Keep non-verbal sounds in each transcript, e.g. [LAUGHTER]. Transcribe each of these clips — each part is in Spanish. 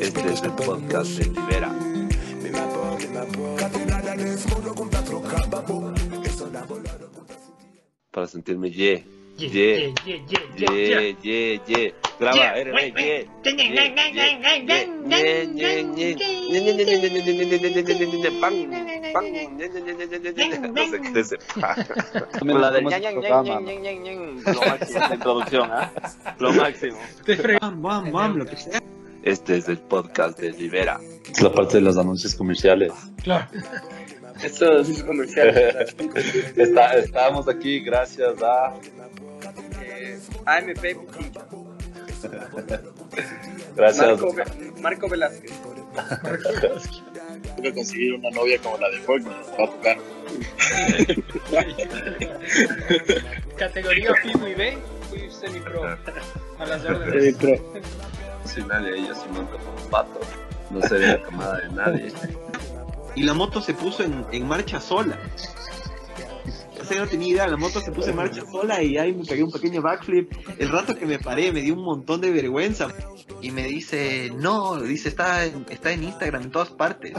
Este es el podcast de Libera. Para sentirme ye. Ye, ye, ye, ye, ye. Graba, RB, ye. No sé qué es [LAUGHS] La del. Lo [LAUGHS] máximo de introducción, ¿ah? Lo máximo. Bam, bam, bam, lo que sea. Este es el podcast de Libera. Es la parte de los anuncios comerciales. Claro. Sí es comercial. [LAUGHS] Está, estamos aquí gracias a... Eh, AMP. Gracias. Marco, Ve- Marco Velázquez. Tengo que conseguir una novia como la de Fortnite. Va a tocar. [LAUGHS] Categoría y B, fui semi-pro. A las órdenes. No soy nadie, yo soy monto como pato. No seré la camada de nadie. y la moto se puso en, en marcha sola. Sea, no tenía idea, la moto se puso en marcha sola y ahí me pegué un pequeño backflip. El rato que me paré me dio un montón de vergüenza. Y me dice, no, dice, está en, está en Instagram en todas partes.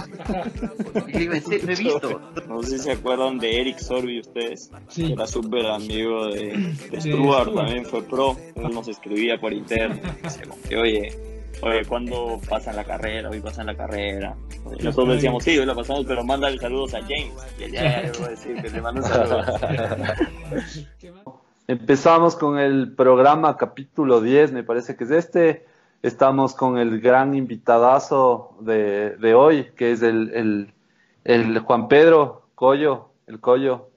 Y le digo, "¿En serio? no he visto. No sé si se acuerdan de Eric Sorby ustedes. Sí. Era súper amigo de, de Stuart, también fue pro. Él nos escribía por interno. Decía como que, oye, oye, ¿cuándo pasan la carrera? Hoy pasan la carrera. Nosotros decíamos, sí, hoy la pasamos, pero mándale saludos a James. Y él, ya, le voy a decir que le mando saludos. [LAUGHS] Empezamos con el programa capítulo 10, me parece que es este. Estamos con el gran invitadazo de, de hoy, que es el, el, el Juan Pedro Collo, el Collo,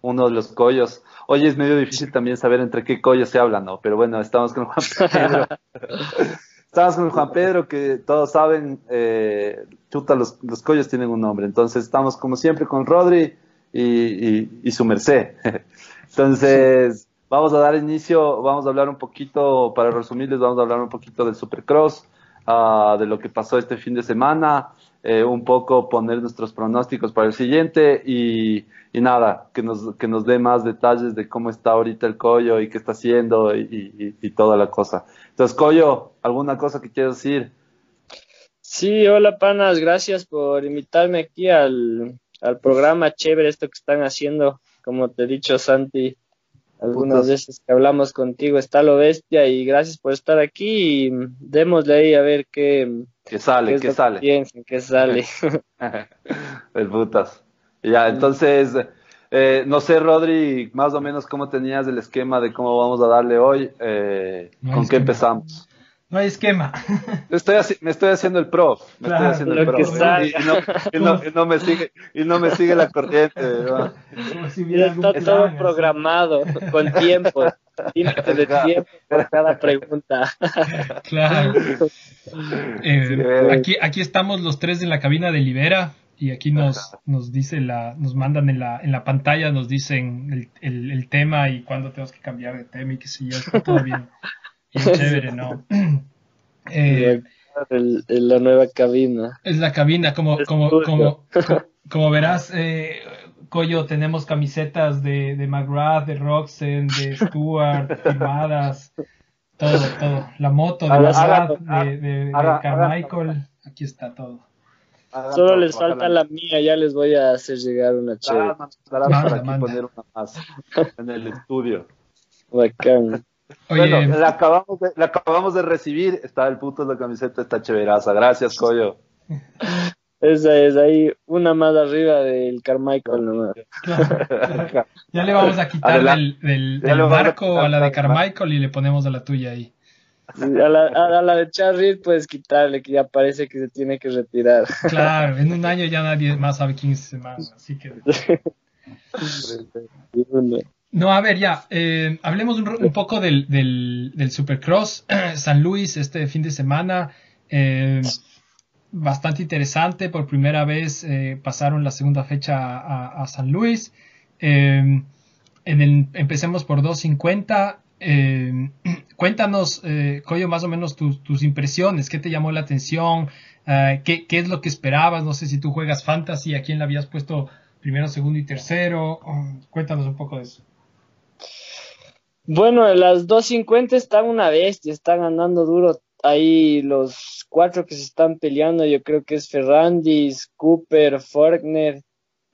uno de los Collos. Hoy es medio difícil también saber entre qué Collo se habla, ¿no? Pero bueno, estamos con Juan Pedro. [LAUGHS] Estamos con Juan Pedro, que todos saben, eh, chuta, los, los collos tienen un nombre. Entonces estamos como siempre con Rodri y, y, su merced. [LAUGHS] Entonces, vamos a dar inicio, vamos a hablar un poquito, para resumirles, vamos a hablar un poquito del Supercross, ah, de lo que pasó este fin de semana, eh, un poco poner nuestros pronósticos para el siguiente y, y nada, que nos, que nos dé más detalles de cómo está ahorita el Collo y qué está haciendo y- y toda la cosa. Entonces, Collo, ¿alguna cosa que quieras decir? Sí, hola panas, gracias por invitarme aquí al, al programa chévere, esto que están haciendo, como te he dicho Santi, algunas Putas. veces que hablamos contigo está lo bestia y gracias por estar aquí y démosle ahí a ver qué, Que qué sale, es que lo sale. piensan, qué sale. [LAUGHS] [LAUGHS] El putas. Ya, entonces, eh, no sé, Rodri, más o menos cómo tenías el esquema de cómo vamos a darle hoy. eh, No ¿Con qué empezamos? No hay esquema. Estoy me estoy haciendo el pro. Me Claro, estoy haciendo el lo pro. que Y, no, y no- y no me sigue, y no me sigue la corriente. ¿no? Como si hubiera está plan, todo así. programado, con tiempo, límite de tiempo por cada pregunta. Claro. Eh, Sí, eh. aquí, aquí estamos los tres en la cabina de Libera y aquí nos, nos dice la, nos mandan en la, en la pantalla, nos dicen el, el, el tema y cuándo tenemos que cambiar de tema y que si ya está todo bien, [LAUGHS] bien chévere, ¿no? [CLEARS THROAT] Eh, El- la nueva cabina. es la cabina, como, como, como, [LAUGHS] como, como verás, eh, Coyo, tenemos camisetas de, de McGrath, de Roxen, de Stewart, firmadas, todo, todo. La moto de McGrath, haga- de, de, de Carmichael, aquí está todo. Solo les falta la mía, ya les voy a hacer llegar una chévere. Manda, para aquí manda. poner una más en el estudio. Bacán. [LAUGHS] Oye, Bueno, la acabamos, de, la acabamos de recibir. Está el puto de la camiseta, está chéveraza. Gracias, Coyo. [LAUGHS] Esa es ahí, una más arriba del Carmichael nomás. claro, [LAUGHS] ya le vamos a quitar Adelante. del, del, del a barco quitar a la de Carmichael y le ponemos a la tuya ahí. A la, a la de Charlie puedes quitarle, que ya parece que se tiene que retirar. Claro, en un año ya nadie más sabe quién es ese man, así que... [LAUGHS] No, a ver, ya, eh, hablemos un, un poco del, del, del Supercross [CLEARS THROAT] San Luis este fin de semana. eh, bastante interesante, por primera vez eh, pasaron la segunda fecha a, a San Luis. Eh, en el, empecemos por 250. Eh, [CLEARS THROAT] cuéntanos, eh, Coyo, más o menos tus, impresiones, qué te llamó la atención, Eh, qué, es lo que esperabas, no sé si tú juegas fantasy, a quién le habías puesto primero, segundo y tercero. Oh, cuéntanos un poco de eso. Bueno, las 250 están una bestia, están andando duro. Ahí los cuatro que se están peleando, yo creo que es Ferrandis, Cooper, Faulkner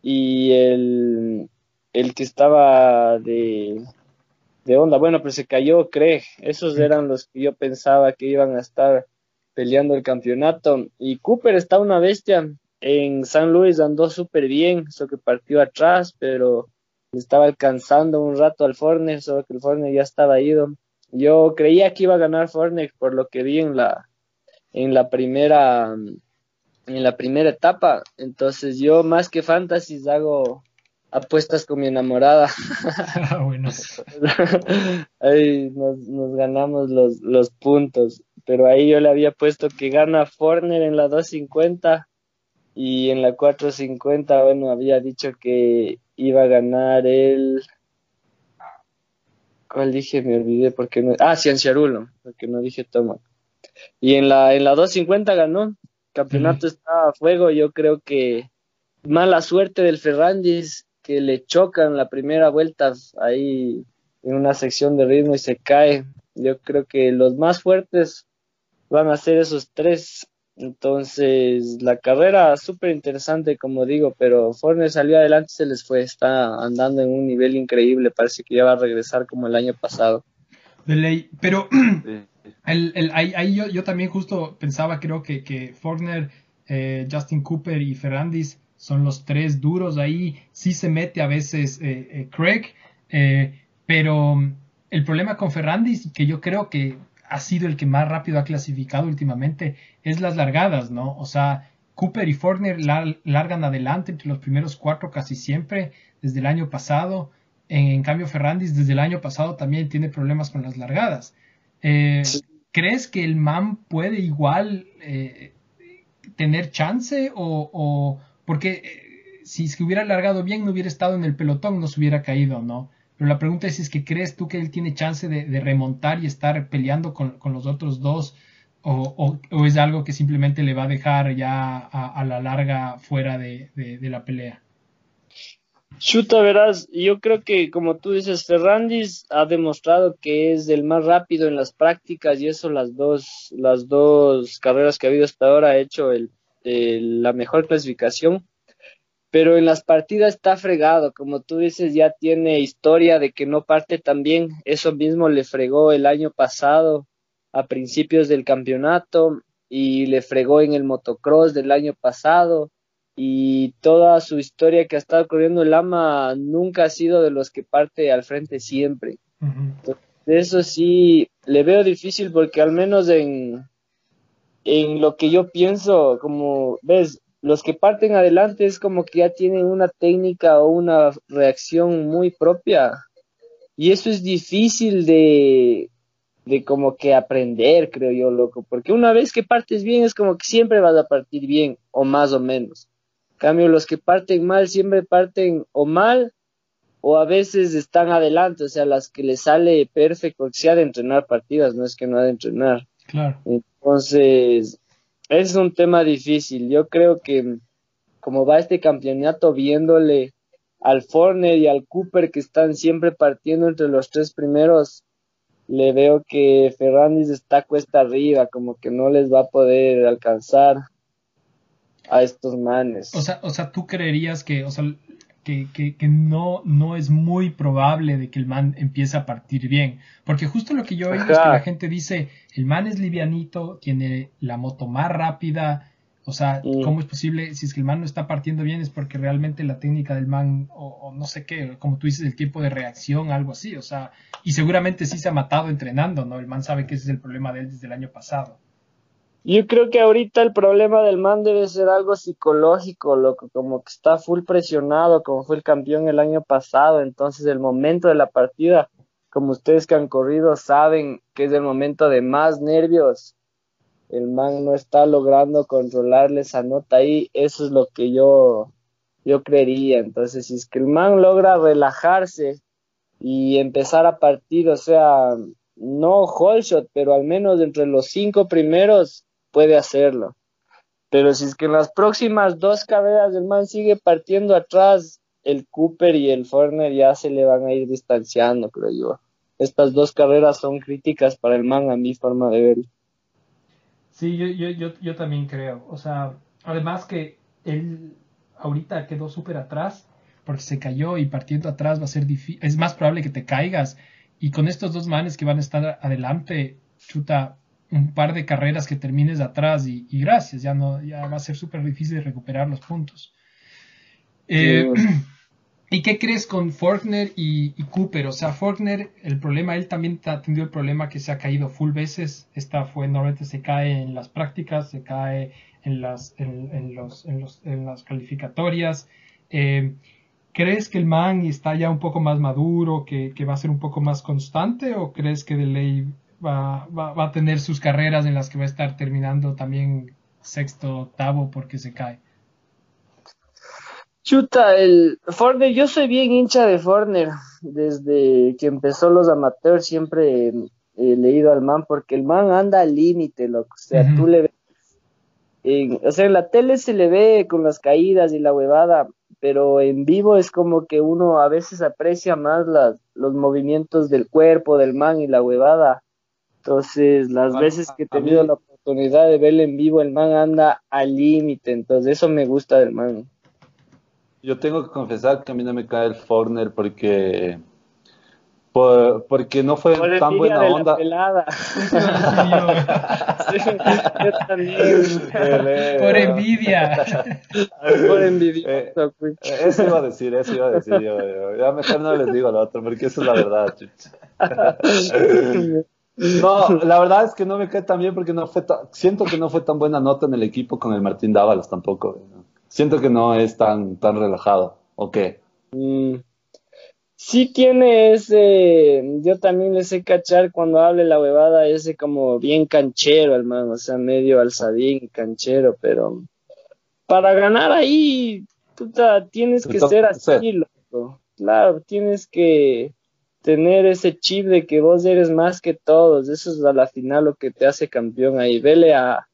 y el, el que estaba de, de onda. Bueno, pero se cayó Craig. Esos eran los que yo pensaba que iban a estar peleando el campeonato. Y Cooper está una bestia. En San Luis andó súper bien, eso que partió atrás, pero estaba alcanzando un rato al Forner, solo que el Forner ya estaba ido. Yo creía que iba a ganar Forner por lo que vi en la, en la primera en la primera etapa. Entonces yo más que fantasy hago apuestas con mi enamorada. [LAUGHS] Ah, bueno. [LAUGHS] ahí nos, nos ganamos los, los puntos. Pero ahí yo le había puesto que gana Forner en la 250 y en la 450, bueno, había dicho que iba a ganar el... ¿Cuál dije? Me olvidé porque no... Ah, Cienciarulo, porque no dije toma. Y en la, en la 250 ganó. campeonato estaba a fuego. Yo creo que mala suerte del Ferrandis que le chocan la primera vuelta ahí en una sección de ritmo y se cae. Yo creo que los más fuertes van a ser esos tres. Entonces, la carrera súper interesante, como digo, pero Forner salió adelante, se les fue, está andando en un nivel increíble, parece que ya va a regresar como el año pasado. De ley, pero [CLEARS THROAT] el, el, ahí, yo, yo, también justo pensaba, creo que, que Forner, eh, Justin Cooper y Ferrandis son los tres duros ahí, sí se mete a veces eh, eh, Craig, pero el problema con Ferrandis, que yo creo que ha sido el que más rápido ha clasificado últimamente es las largadas, ¿no? O sea, Cooper y Forner largan adelante entre los primeros cuatro casi siempre desde el año pasado. En, cambio, Ferrandis desde el año pasado también tiene problemas con las largadas. Eh, ¿Crees que el man puede igual eh, tener chance o, porque eh, si se hubiera largado bien no hubiera estado en el pelotón, no se hubiera caído, ¿no? Pero la pregunta es, ¿es que crees tú que él tiene chance de, remontar y estar peleando con, los otros dos? O, es algo que simplemente le va a dejar ya a, la larga fuera de, la pelea? Chuta, verás, yo creo que como tú dices, Ferrandis ha demostrado que es el más rápido en las prácticas y eso las dos, las dos carreras que ha habido hasta ahora ha hecho el, la mejor clasificación pero en las partidas está fregado, como tú dices, ya tiene historia de que no parte tan bien, eso mismo le fregó el año pasado a principios del campeonato y le fregó en el motocross del año pasado y toda su historia que ha estado corriendo el ama nunca ha sido de los que parte al frente siempre. eso sí le veo difícil porque al menos en, en lo que yo pienso, como ves, los que parten adelante es como que ya tienen una técnica o una reacción muy propia. Y eso es difícil de, de como que aprender, creo yo, loco. Porque una vez que partes bien es como que siempre vas a partir bien, o más o menos. En cambio, los que parten mal siempre parten o mal o a veces están adelante, o sea, las que les sale perfecto, que sea de entrenar partidas, no es que no ha de entrenar. Claro. Entonces, es un tema difícil. Yo creo que como va este campeonato viéndole al Forner y al Cooper que están siempre partiendo entre los tres primeros, le veo que Ferrandis está cuesta arriba, como que no les va a poder alcanzar a estos manes. O sea, o sea, tú creerías que, o sea, que, que, no, no es muy probable de que el man empiece a partir bien. Porque justo lo que yo oigo es que la gente dice, el man es livianito, tiene la moto más rápida. O sea, ¿cómo es posible? Si es que el man no está partiendo bien es porque realmente la técnica del man, o, no sé qué, como tú dices, el tiempo de reacción, algo así. O sea, y seguramente sí se ha matado entrenando, ¿no? El man sabe que ese es el problema de él desde el año pasado. Yo creo que ahorita el problema del man debe ser algo psicológico, loco, como que está full presionado, como fue el campeón el año pasado, entonces el momento de la partida, como ustedes que han corrido saben que es el momento de más nervios, el man no está logrando controlarle esa nota ahí, eso es lo que yo, yo creería, entonces si es que el man logra relajarse y empezar a partir, o sea, no whole shot, pero al menos entre los cinco primeros, puede hacerlo. Pero si es que en las próximas dos carreras el man sigue partiendo atrás, el Cooper y el Forner ya se le van a ir distanciando, creo yo. estas dos carreras son críticas para el man, a mi forma de verlo. Sí, yo, yo, yo, yo también creo. O sea, además que él ahorita quedó súper atrás porque se cayó y partiendo atrás va a ser difícil. Es más probable que te caigas. Y con estos dos manes que van a estar adelante, chuta, un par de carreras que termines atrás y, gracias, ya no, ya va a ser súper difícil recuperar los puntos. Eh, [CLEARS THROAT] ¿Y qué crees con Faulkner y, Cooper? O sea, Faulkner, el problema, él también ha tenido el problema que se ha caído full veces. Esta fue, normalmente se cae en las prácticas, se cae en las, en, los, en, los, en las calificatorias. Eh, ¿Crees que el man está ya un poco más maduro, que, que, va a ser un poco más constante? ¿O crees que de ley va, va, va a tener sus carreras en las que va a estar terminando también sexto, octavo porque se cae? Chuta, el Forner, yo soy bien hincha de Forner. Desde que empezó los amateurs siempre he leído al man porque el man anda al límite, loco. O sea, tú le ves. En, o sea, en la tele se le ve con las caídas y la huevada, pero en vivo es como que uno a veces aprecia más las, los movimientos del cuerpo del man y la huevada. Entonces, las veces que he tenido la oportunidad de verle en vivo, el man anda al límite. Entonces, eso me gusta del man. Yo tengo que confesar que a mí no me cae el Forner porque por, porque no fue tan buena onda. [LAUGHS] Por envidia. Por envidia. Eh, eso iba a decir, eso iba a decir yo. Ya mejor no les digo lo otro porque eso es la verdad. [LAUGHS] No, la verdad es que no me cae tan bien porque no fue siento que no fue tan buena nota en el equipo con el Martín Dávalos tampoco siento que no es tan, tan relajado. ¿O qué? Mm, sí tiene ese, yo también le sé cachar cuando hable la huevada, ese como bien canchero, hermano, o sea, medio alzadín, canchero, pero para ganar ahí, puta, tienes que ser así, loco. Claro, tienes que tener ese chip de que vos eres más que todos, eso es a la final lo que te hace campeón ahí. Vele a,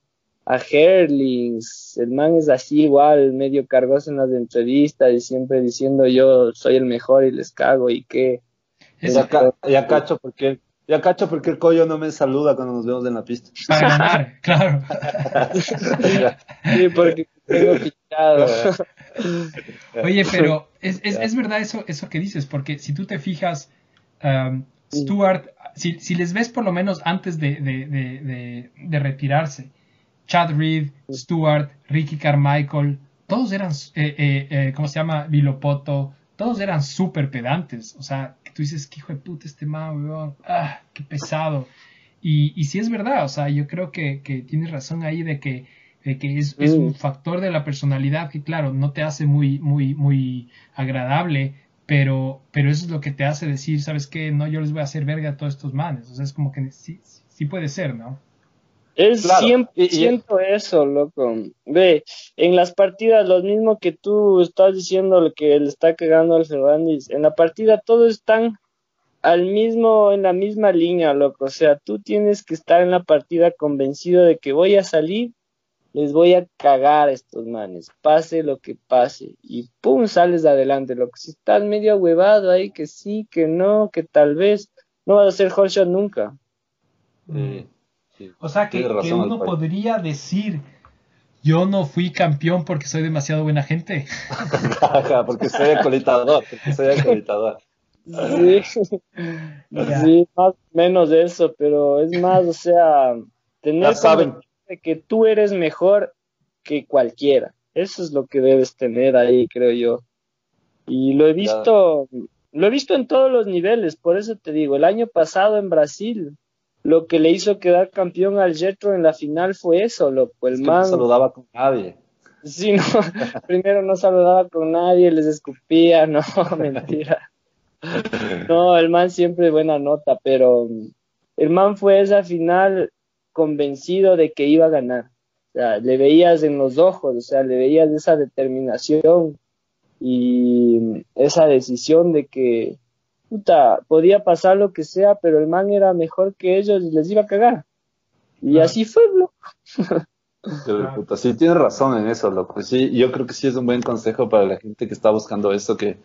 a Herlings, el man es así igual, medio cargoso en las entrevistas y siempre diciendo yo soy el mejor y les cago y que... Ya, cacho porque ya cacho porque el collo no me saluda cuando nos vemos en la pista. Para [LAUGHS] ganar, claro. sí, porque tengo. Oye, pero [LAUGHS] es, es, es, verdad eso, eso que dices, porque si tú te fijas, um, Stuart, si, si, les ves por lo menos antes de, de, de, de retirarse, Chad Reed, Stewart, Ricky Carmichael, todos eran, eh, eh, eh, ¿cómo se llama? Vilopoto, todos eran súper pedantes. O sea, tú dices, qué hijo de puta este man, weón, ah, qué pesado. Y, y sí es verdad, o sea, yo creo que, que tienes razón ahí de que, de que es, es, un factor de la personalidad que, claro, no te hace muy, muy, muy agradable, pero, pero eso es lo que te hace decir, ¿sabes qué? No, yo les voy a hacer verga a todos estos manes. O sea, es como que sí, sí puede ser, ¿no? Es 100% eso, loco. Ve, en las partidas, lo mismo que tú estás diciendo, lo que le está cagando al Fernández, en la partida todos están al mismo, en la misma línea, loco. O sea, tú tienes que estar en la partida convencido de que voy a salir, les voy a cagar a estos manes, pase lo que pase. Y pum, sales adelante, loco. Si estás medio huevado ahí, que sí, que no, que tal vez, no vas a hacer shot nunca. Mm. O sea que, uno podría decir, yo no fui campeón porque soy demasiado buena gente. [LAUGHS] porque soy acolitador, porque soy acolitador. Sí, [LAUGHS] sí, más o menos eso, pero es más, o sea, tener de que tú eres mejor que cualquiera. Eso es lo que debes tener ahí, creo yo. Y lo he visto, lo he visto en todos los niveles, por eso te digo, el año pasado en Brasil, lo que le hizo quedar campeón al Jetro en la final fue eso, loco. El man. No saludaba con nadie. Sí, no, [LAUGHS] primero no saludaba con nadie, les escupía, no, [LAUGHS] mentira. No, el man siempre buena nota, pero el man fue esa final convencido de que iba a ganar. O sea, le veías en los ojos, o sea, le veías esa determinación y esa decisión de que puta, podía pasar lo que sea, pero el man era mejor que ellos y les iba a cagar. Y así fue, loco. puta, sí, tienes razón en eso, loco. Sí, yo creo que sí es un buen consejo para la gente que está buscando eso, que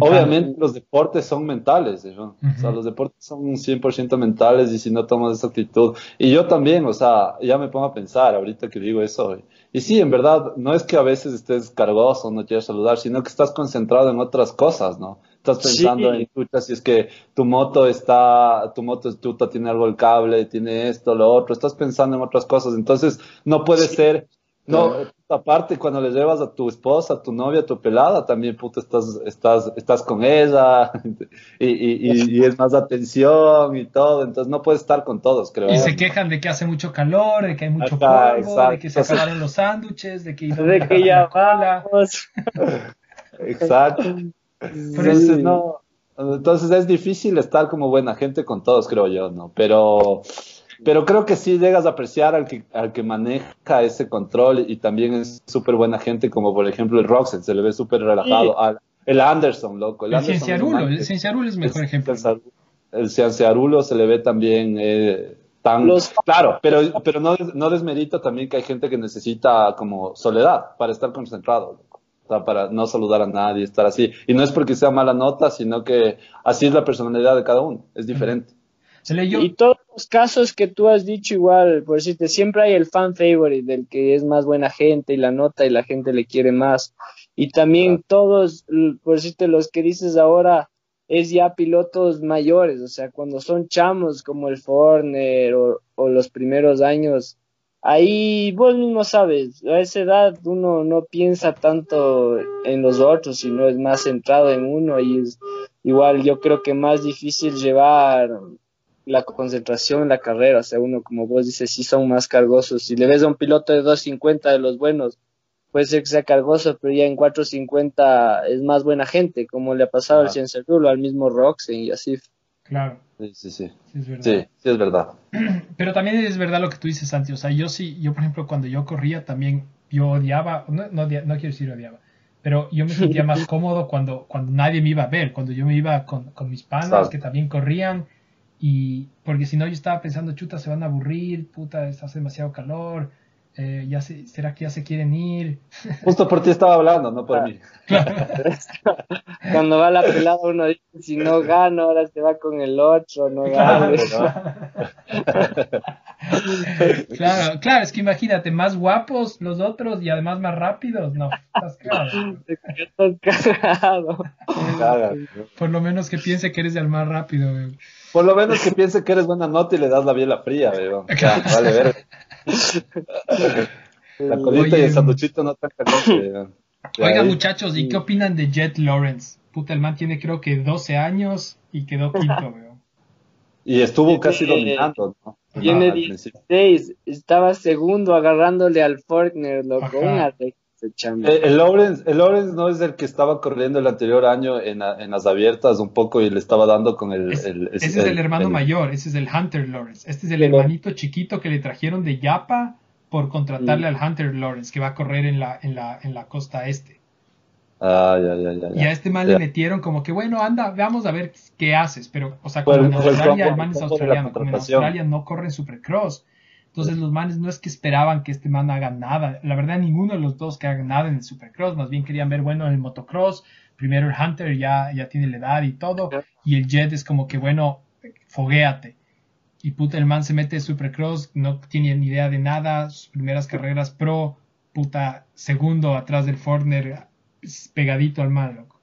Obviamente los deportes son mentales, o sea, los deportes son 100% mentales y si no tomas esa actitud, y yo también, o sea, ya me pongo a pensar ahorita que digo eso, y, sí, en verdad, no es que a veces estés cargoso, no quieres saludar, sino que estás concentrado en otras cosas, ¿no? Estás pensando en, escucha, si es que tu moto está, tu moto tuta tiene algo el cable, tiene esto, lo otro, estás pensando en otras cosas, entonces no puede ser no, aparte cuando le llevas a tu esposa, a tu novia, a tu pelada, también puta estás, estás, estás con ella [LAUGHS] y, y, y, es más atención y todo, entonces no puedes estar con todos, creo. Y se quejan de que hace mucho calor, de que hay mucho polvo, de que se acabaron los sándwiches, de que, [LAUGHS] de que ya vamos. [LAUGHS] Exacto. Entonces, no, entonces es difícil estar como buena gente con todos, creo yo, ¿no? Pero pero creo que sí llegas a apreciar al que, al que maneja ese control y también es súper buena gente, como por ejemplo el Roxen, se le ve súper relajado. el Anderson, loco. El, Cienciarulo, el Cienciarulo es mejor ejemplo. El Cienciarulo se le ve también eh, tan... Claro, pero, pero no, no desmerito también que hay gente que necesita como soledad para estar concentrado. O sea, para no saludar a nadie, estar así. Y no es porque sea mala nota, sino que así es la personalidad de cada uno, es diferente. Y todos los casos que tú has dicho igual, por decirte, siempre hay el fan favorite del que es más buena gente y la nota y la gente le quiere más. Y también todos, por decirte, los que dices ahora es ya pilotos mayores, o sea, cuando son chamos como el Forner o, o los primeros años, ahí vos mismo sabes, a esa edad uno no piensa tanto en los otros, sino es más centrado en uno y es igual yo creo que más difícil llevar la concentración en la carrera, o sea, uno como vos dices, sí son más cargosos. Si le ves a un piloto de 250 de los buenos, puede ser que sea cargoso, pero ya en 450 es más buena gente, como le ha pasado al Ciencerrulo, al mismo Roxen y así. Claro. Sí, sí, sí. Sí es, verdad. sí, es verdad. [CLEARS THROAT] Pero también es verdad lo que tú dices, Santi. O sea, yo sí, yo por ejemplo, cuando yo corría también, yo odiaba, no, no, quiero decir odiaba, pero yo me sentía más [LAUGHS] cómodo cuando, cuando nadie me iba a ver, cuando yo me iba con, con mis panas que también corrían y porque si no, yo estaba pensando, chuta, se van a aburrir, puta, hace demasiado calor, eh, ya se, ¿será que ya se quieren ir? [LAUGHS] Justo por ti estaba hablando, no por mí. [LAUGHS] Cuando va la pelada uno dice, si no gano, ahora se va con el otro, no gano. [LAUGHS] Claro, claro, es que imagínate, más guapos los otros y además más rápidos, no, estás cagado. Por lo menos que piense que eres el más rápido, por lo menos que piense que eres buena nota y le das la biela fría, weón. vale, ver. La [LAUGHS] colita y el sanduchito no tan caliente, [LAUGHS] Oiga, muchachos, ¿y qué opinan de Jet Lawrence? Puta, el man tiene creo que 12 años y quedó quinto, [LAUGHS] weón. Y estuvo casi dominando, ¿no? Tiene 16, estaba segundo agarrándole al Fortner, loco. Una eh, el, Lawrence, el Lawrence no es el que estaba corriendo el anterior año en, las abiertas un poco y le estaba dando con el... ese es el, hermano mayor, ese es el Hunter Lawrence. Este es el hermanito chiquito que le trajeron de Yapa por contratarle al Hunter Lawrence que va a correr en la, en la, en la costa este. Ah, ya, ya, ya, Y a este man le metieron como que, bueno, anda, vamos a ver qué haces. Pero, o sea, como en Australia, el man es australiano, como en Australia no corre en Supercross. Entonces los manes no es que esperaban que este man haga nada. La verdad, ninguno de los dos que hagan nada en el Supercross. Más bien querían ver, bueno, en el motocross. Primero el Hunter ya, ya tiene la edad y todo. Y el Jet es como que, bueno, foguéate. Y puta, el man se mete en Supercross, no tiene ni idea de nada. Sus primeras carreras pro, puta, segundo atrás del Fortner, pegadito al man, loco.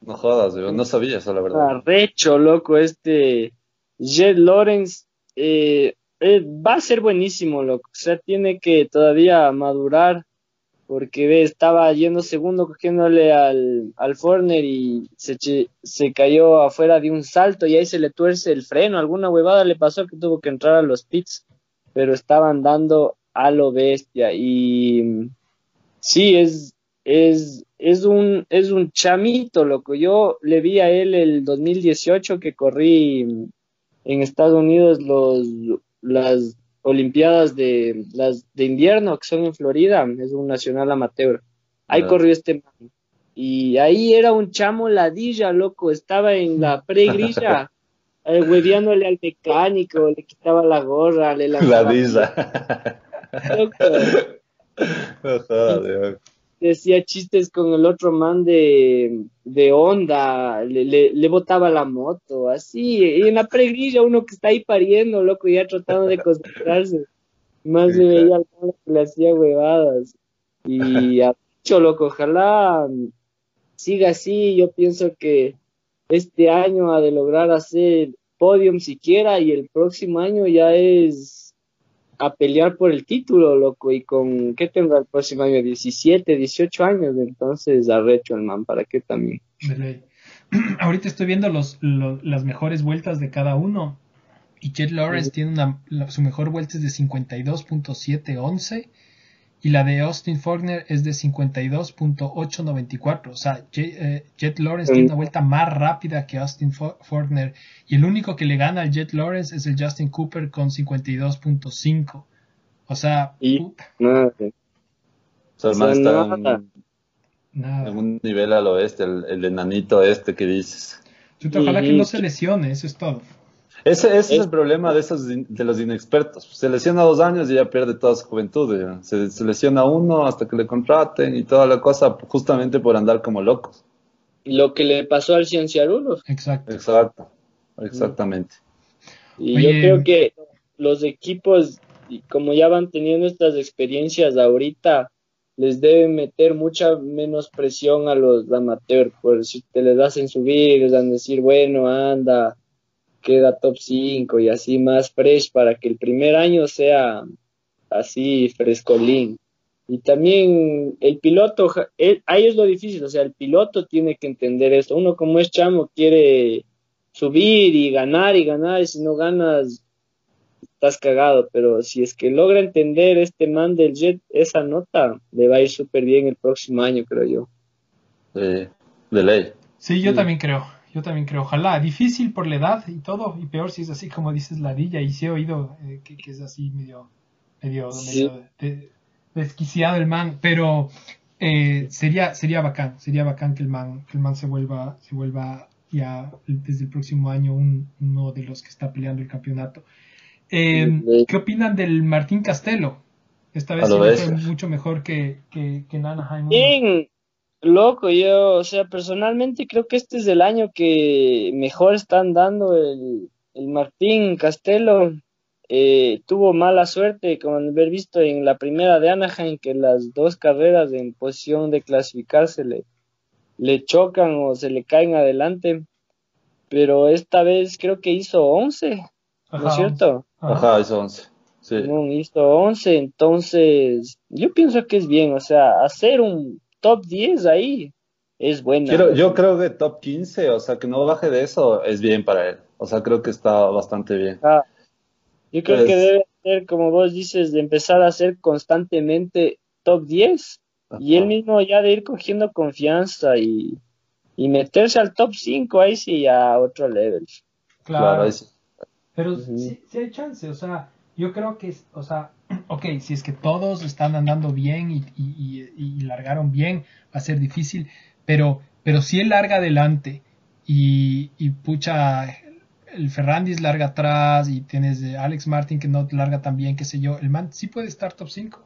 No jodas, no sabía eso, la verdad. Arrecho, loco, este Jet Lawrence. Eh, eh, va a ser buenísimo, lo O sea, tiene que todavía madurar porque ve, estaba yendo segundo cogiéndole al, al Forner y se, se cayó afuera de un salto y ahí se le tuerce el freno. Alguna huevada le pasó que tuvo que entrar a los pits, pero estaban dando a lo bestia. Y sí, es, es, es, un, es un chamito, loco. Yo le vi a él el 2018 que corrí en Estados Unidos los las Olimpiadas de las de invierno que son en Florida, es un nacional amateur. Ahí corrió este man. Y ahí era un chamo ladilla, loco, estaba en la pregrilla, [LAUGHS] eh, hueviándole al mecánico, le quitaba la gorra, le lanzaba. Ladilla. [LAUGHS] decía chistes con el otro man de, de onda, le, le, le botaba la moto, así, y en la pregrilla uno que está ahí pariendo, loco, ya tratando de concentrarse. Más se veía al que le hacía huevadas. Y a hecho, loco, ojalá siga así, yo pienso que este año ha de lograr hacer podium siquiera y el próximo año ya es a pelear por el título, loco, y con, ¿qué tendrá el próximo año? 17, 18 años, entonces arrecho el man, ¿para qué también? [CLEARS THROAT] Ahorita estoy viendo los, las mejores vueltas de cada uno y Jet Lawrence tiene una, su mejor vuelta es de 52.711 y la de Austin Faulkner es de 52.894. O sea, eh, Jet, Lawrence tiene una vuelta más rápida que Austin Faulkner y el único que le gana al Jet Lawrence es el Justin Cooper con 52.5. O sea, y nada. O sea, está en, un nivel al oeste, el, el enanito este que dices. ojalá que no se lesione, eso es todo. Ese, es, el problema de esos de los inexpertos. Se lesiona dos años y ya pierde toda su juventud. Se, lesiona uno hasta que le contraten y toda la cosa justamente por andar como locos. Lo que le pasó al Cienciarulo. Exacto. Exacto. Exactamente. Y yo creo que los equipos, como ya van teniendo estas experiencias ahorita, les deben meter mucha menos presión a los amateurs. Por si te les hacen subir, les dan decir, bueno, anda, queda top 5 y así más fresh para que el primer año sea así frescolín. Y también el piloto, ahí es lo difícil, o sea, el piloto tiene que entender esto. Uno como es chamo quiere subir y ganar y ganar, y si no ganas, estás cagado. Pero si es que logra entender este man del jet, esa nota le va a ir súper bien el próximo año, creo yo. de ley. Sí, yo también creo. Yo también creo, ojalá. Difícil por la edad y todo, y peor si es así como dices ladilla, y sí he oído eh, que, es así medio, medio, desquiciado el man, pero eh, sería, sería bacán, sería bacán que el man, que el man se vuelva, se vuelva ya desde el próximo año uno de los que está peleando el campeonato. Eh, ¿Qué opinan del Martín Castelo? Esta vez sí mucho mejor que, que, que Nanaheim. Loco, yo, o sea, personalmente creo que este es el año que mejor están dando el, el Martín Castelo. Eh, tuvo mala suerte, como haber visto en la primera de Anaheim, que las dos carreras en posición de clasificarse le, le chocan o se le caen adelante. Pero esta vez creo que hizo 11, ¿no es cierto? Ajá, hizo 11. Sí. hizo 11, entonces yo pienso que es bien, o sea, hacer un top 10 ahí es bueno. yo creo que top 15, o sea, que no baje de eso, es bien para él. O sea, creo que está bastante bien. Ah, yo creo que pues debe ser, como vos dices, de empezar a hacer constantemente top 10 y él mismo ya de ir cogiendo confianza y, y meterse al top 5, ahí sí a otro level. Claro, pero sí, sí hay chance, o sea, yo creo que, o sea, ok, si es que todos están andando bien y, largaron bien, va a ser difícil, pero, pero si él larga adelante y, pucha, el Ferrandis larga atrás y tienes Alex Martin que no larga tan bien, qué sé yo, el man sí puede estar top 5.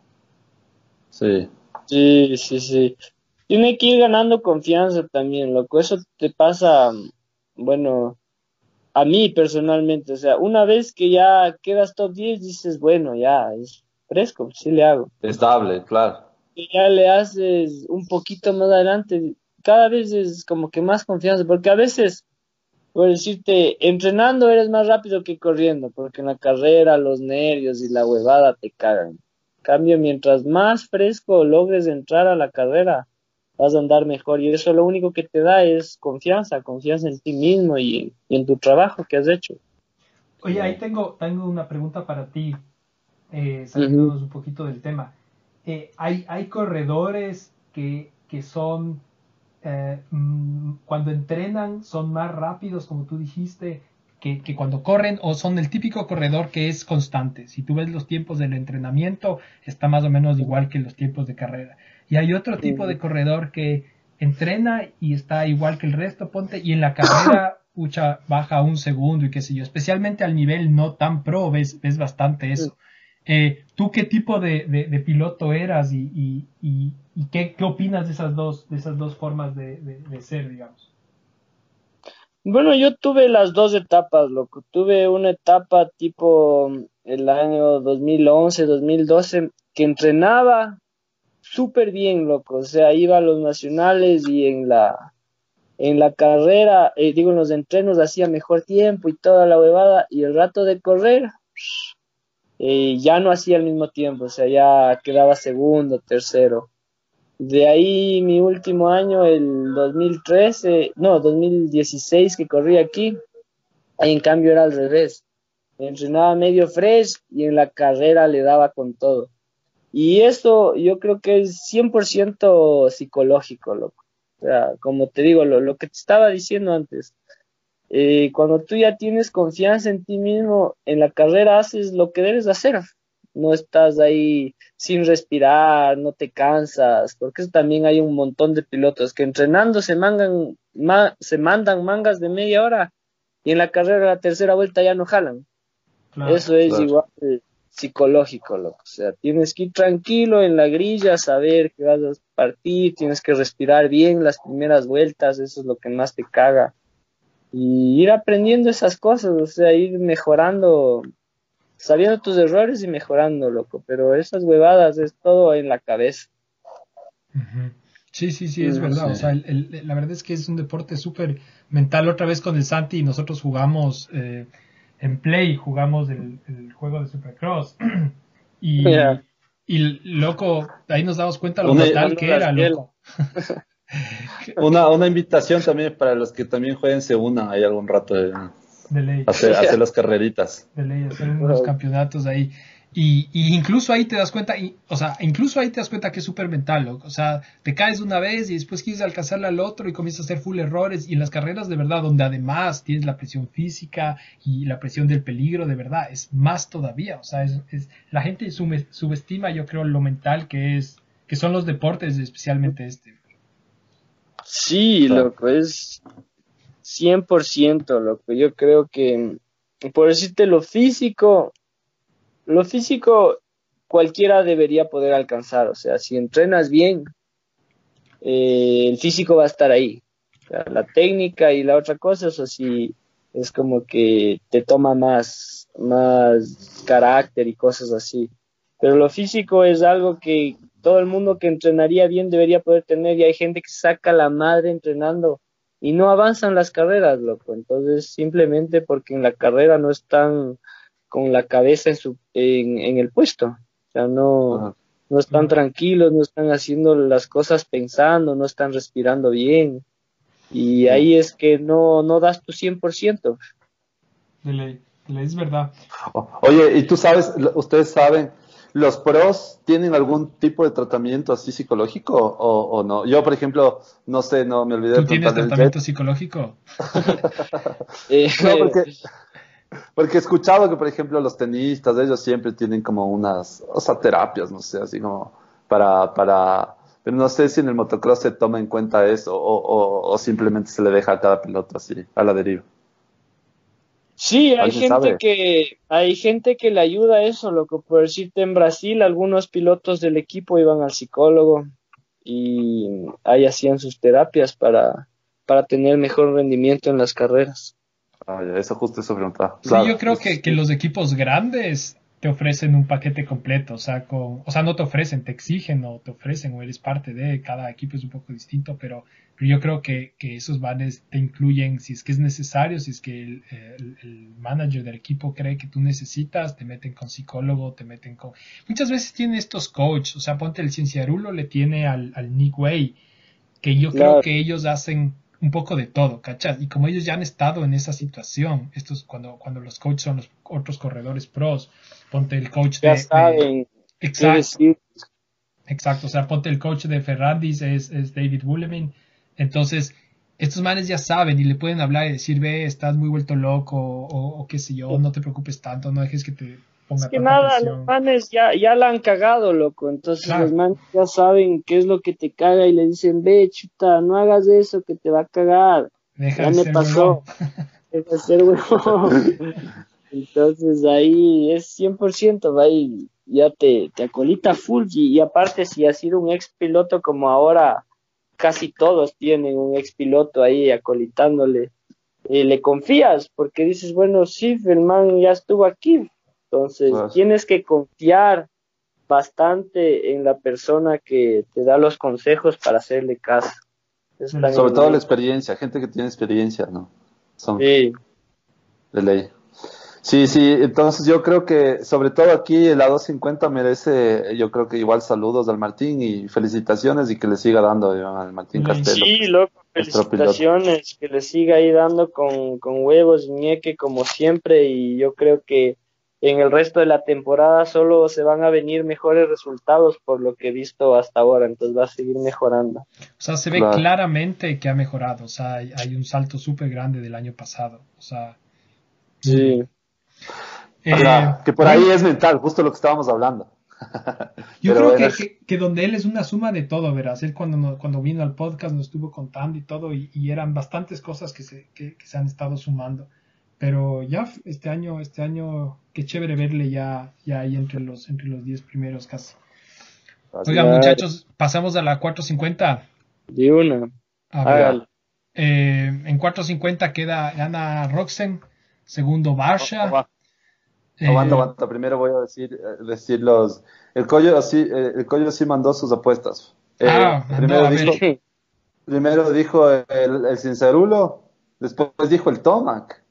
Sí. Sí, sí, sí. Tiene que ir ganando confianza también, loco. Eso te pasa, bueno, a mí personalmente, o sea, una vez que ya quedas top 10, dices, bueno, ya es fresco, sí le hago. Estable, claro. Y ya le haces un poquito más adelante, cada vez es como que más confianza, porque a veces, por decirte, entrenando eres más rápido que corriendo, porque en la carrera los nervios y la huevada te cagan. En cambio, mientras más fresco logres entrar a la carrera, vas a andar mejor y eso lo único que te da es confianza, confianza en ti mismo y en, tu trabajo que has hecho. Oye, ahí tengo, tengo una pregunta para ti, eh, saliéndonos un poquito del tema. Eh, hay, hay corredores que, que son, eh, mm, cuando entrenan, son más rápidos, como tú dijiste, que, que, cuando corren, o son el típico corredor que es constante. Si tú ves los tiempos del entrenamiento, está más o menos igual que los tiempos de carrera. Y hay otro tipo de corredor que entrena y está igual que el resto, ponte, y en la carrera, [LAUGHS] pucha, baja un segundo y qué sé yo, especialmente al nivel no tan pro, ves, ves bastante eso. Eh, ¿Tú qué tipo de, de, piloto eras y, y, y, qué, qué, opinas de esas dos, de esas dos formas de, de, ser, digamos? Bueno, yo tuve las dos etapas, loco. Tuve una etapa tipo el año 2011, 2012, que entrenaba súper bien, loco. O sea, iba a los nacionales y en la, en la carrera, eh, digo, en los entrenos hacía mejor tiempo y toda la huevada. Y el rato de correr, eh, ya no hacía el mismo tiempo. O sea, ya quedaba segundo, tercero. De ahí mi último año, el 2013, no, 2016 que corrí aquí, en cambio era al revés. Entrenaba medio fresh y en la carrera le daba con todo. Y esto yo creo que es 100% psicológico, loco. O sea, como te digo, lo, lo que te estaba diciendo antes, eh, cuando tú ya tienes confianza en ti mismo, en la carrera haces lo que debes hacer. No estás ahí sin respirar, no te cansas, porque también hay un montón de pilotos que entrenando se, mangan, se mandan mangas de media hora y en la carrera la tercera vuelta ya no jalan. Eso es igual psicológico, loco. O sea, tienes que ir tranquilo en la grilla, saber que vas a partir, tienes que respirar bien las primeras vueltas, eso es lo que más te caga. Y ir aprendiendo esas cosas, o sea, ir mejorando, sabiendo tus errores y mejorando, loco. Pero esas huevadas es todo en la cabeza. Sí, sí, sí, es verdad. O sea, la verdad es que es un deporte súper mental. Otra vez con el Santi nosotros jugamos eh, en Play jugamos el, juego de Supercross. [CLEARS THROAT] y, y loco, ahí nos damos cuenta lo mental que era, loco. [LAUGHS] una, una invitación también para los que también jueguen se unan ahí algún rato de, ley. Hacer, [LAUGHS] hacer las carreritas. De ley, hacer unos campeonatos ahí. Y, incluso ahí te das cuenta, y, o sea, incluso ahí te das cuenta que es súper mental, O sea, te caes una vez y después quieres alcanzarle al otro y comienzas a hacer full errores. Y en las carreras de verdad, donde además tienes la presión física y la presión del peligro, de verdad, es más todavía. O sea, es, la gente subestima, yo creo, lo mental que es, que son los deportes, especialmente este. Sí, loco, es 100%, loco. Yo creo que, por decirte lo físico, lo físico cualquiera debería poder alcanzar, o sea, si entrenas bien, eh, el físico va a estar ahí. la técnica y la otra cosa, eso sí, es como que te toma más, más carácter y cosas así. Pero lo físico es algo que todo el mundo que entrenaría bien debería poder tener y hay gente que saca la madre entrenando y no avanzan las carreras, loco. Entonces, simplemente porque en la carrera no están con la cabeza en, su, en, el puesto. O sea, no, no están tranquilos, no están haciendo las cosas pensando, no están respirando bien. Y ahí es que no, no das tu 100%. De ley, es verdad. Oye, y tú sabes, ustedes saben, ¿los pros tienen algún tipo de tratamiento así psicológico o, no? Yo, por ejemplo, no sé, no me olvidé. ¿Tú tienes tratamiento psicológico? Eh, [LAUGHS] [LAUGHS] no, porque porque he escuchado que, por ejemplo, los tenistas, ellos siempre tienen como unas, o sea, terapias, no sé, así como para, para, pero no sé si en el motocross se toma en cuenta eso o, o, simplemente se le deja a cada piloto así, a la deriva. Sí, hay gente que hay gente que le ayuda a eso, lo que por decirte en Brasil algunos pilotos del equipo iban al psicólogo y ahí hacían sus terapias para, para tener mejor rendimiento en las carreras. Ah, eso justo eso preguntaba. Sí, yo creo que, que, los equipos grandes te ofrecen un paquete completo, o sea, con, o sea, no te ofrecen, te exigen o te ofrecen o eres parte de, cada equipo es un poco distinto, pero, pero yo creo que, que esos vanes te incluyen si es que es necesario, si es que el, el, manager del equipo cree que tú necesitas, te meten con psicólogo, te meten con... Muchas veces tiene estos coaches, o sea, ponte el Cienciarulo le tiene al, al Nick Way, que yo creo que ellos hacen un poco de todo, ¿cachas? Y como ellos ya han estado en esa situación, estos cuando, cuando los coaches son los otros corredores pros, ponte el coach ya de, saben exacto, exacto, o sea, ponte el coach de Ferrandis es, es David Woolemin, entonces estos manes ya saben y le pueden hablar y decir, ve, estás muy vuelto loco o, o qué sé yo, no te preocupes tanto, no dejes que te es que nada, los manes ya, ya la han cagado, loco. Entonces los manes ya saben qué es lo que te caga y le dicen, ve, chuta, no hagas eso que te va a cagar. ya me pasó. [LAUGHS] Deja ser huevón. [LAUGHS] Entonces ahí es 100%, ahí ya te, te acolita full y, aparte si has sido un ex piloto como ahora casi todos tienen un ex piloto ahí acolitándole, eh, le confías porque dices, bueno, sí, el man ya estuvo aquí, entonces tienes que confiar bastante en la persona que te da los consejos para hacerle caso. Sobre todo la experiencia, gente que tiene experiencia, ¿no? sí. De ley. Sí, sí, entonces yo creo que sobre todo aquí la 250 merece, yo creo que igual saludos al Martín y felicitaciones y que le siga dando al Martín Castelo. Sí, loco, felicitaciones, que le siga ahí dando con, con huevos, ñeque como siempre y yo creo que en el resto de la temporada solo se van a venir mejores resultados por lo que he visto hasta ahora, entonces va a seguir mejorando. O sea, se ve claramente que ha mejorado, o sea, hay, un salto súper grande del año pasado, o sea... Sí. Eh, que por ahí es mental, justo lo que estábamos hablando. [LAUGHS] Yo creo que, que, donde él es una suma de todo, verás. Él cuando, cuando vino al podcast nos estuvo contando y todo, y, eran bastantes cosas que se, que se han estado sumando. Pero ya este año, este año, qué chévere verle ya, ya ahí entre los, entre los 10 primeros casi. Oigan, muchachos, pasamos a la 450. De una. Eh, en 450 queda gana Roxen, segundo Barsha. Eh, aguanta, aguanta. Primero voy a decir, eh, decir los. El Collo sí, el Collo sí mandó sus apuestas. Ah, primero, dijo, [LAUGHS] primero dijo el, el Sincerulo, después dijo el Tomac.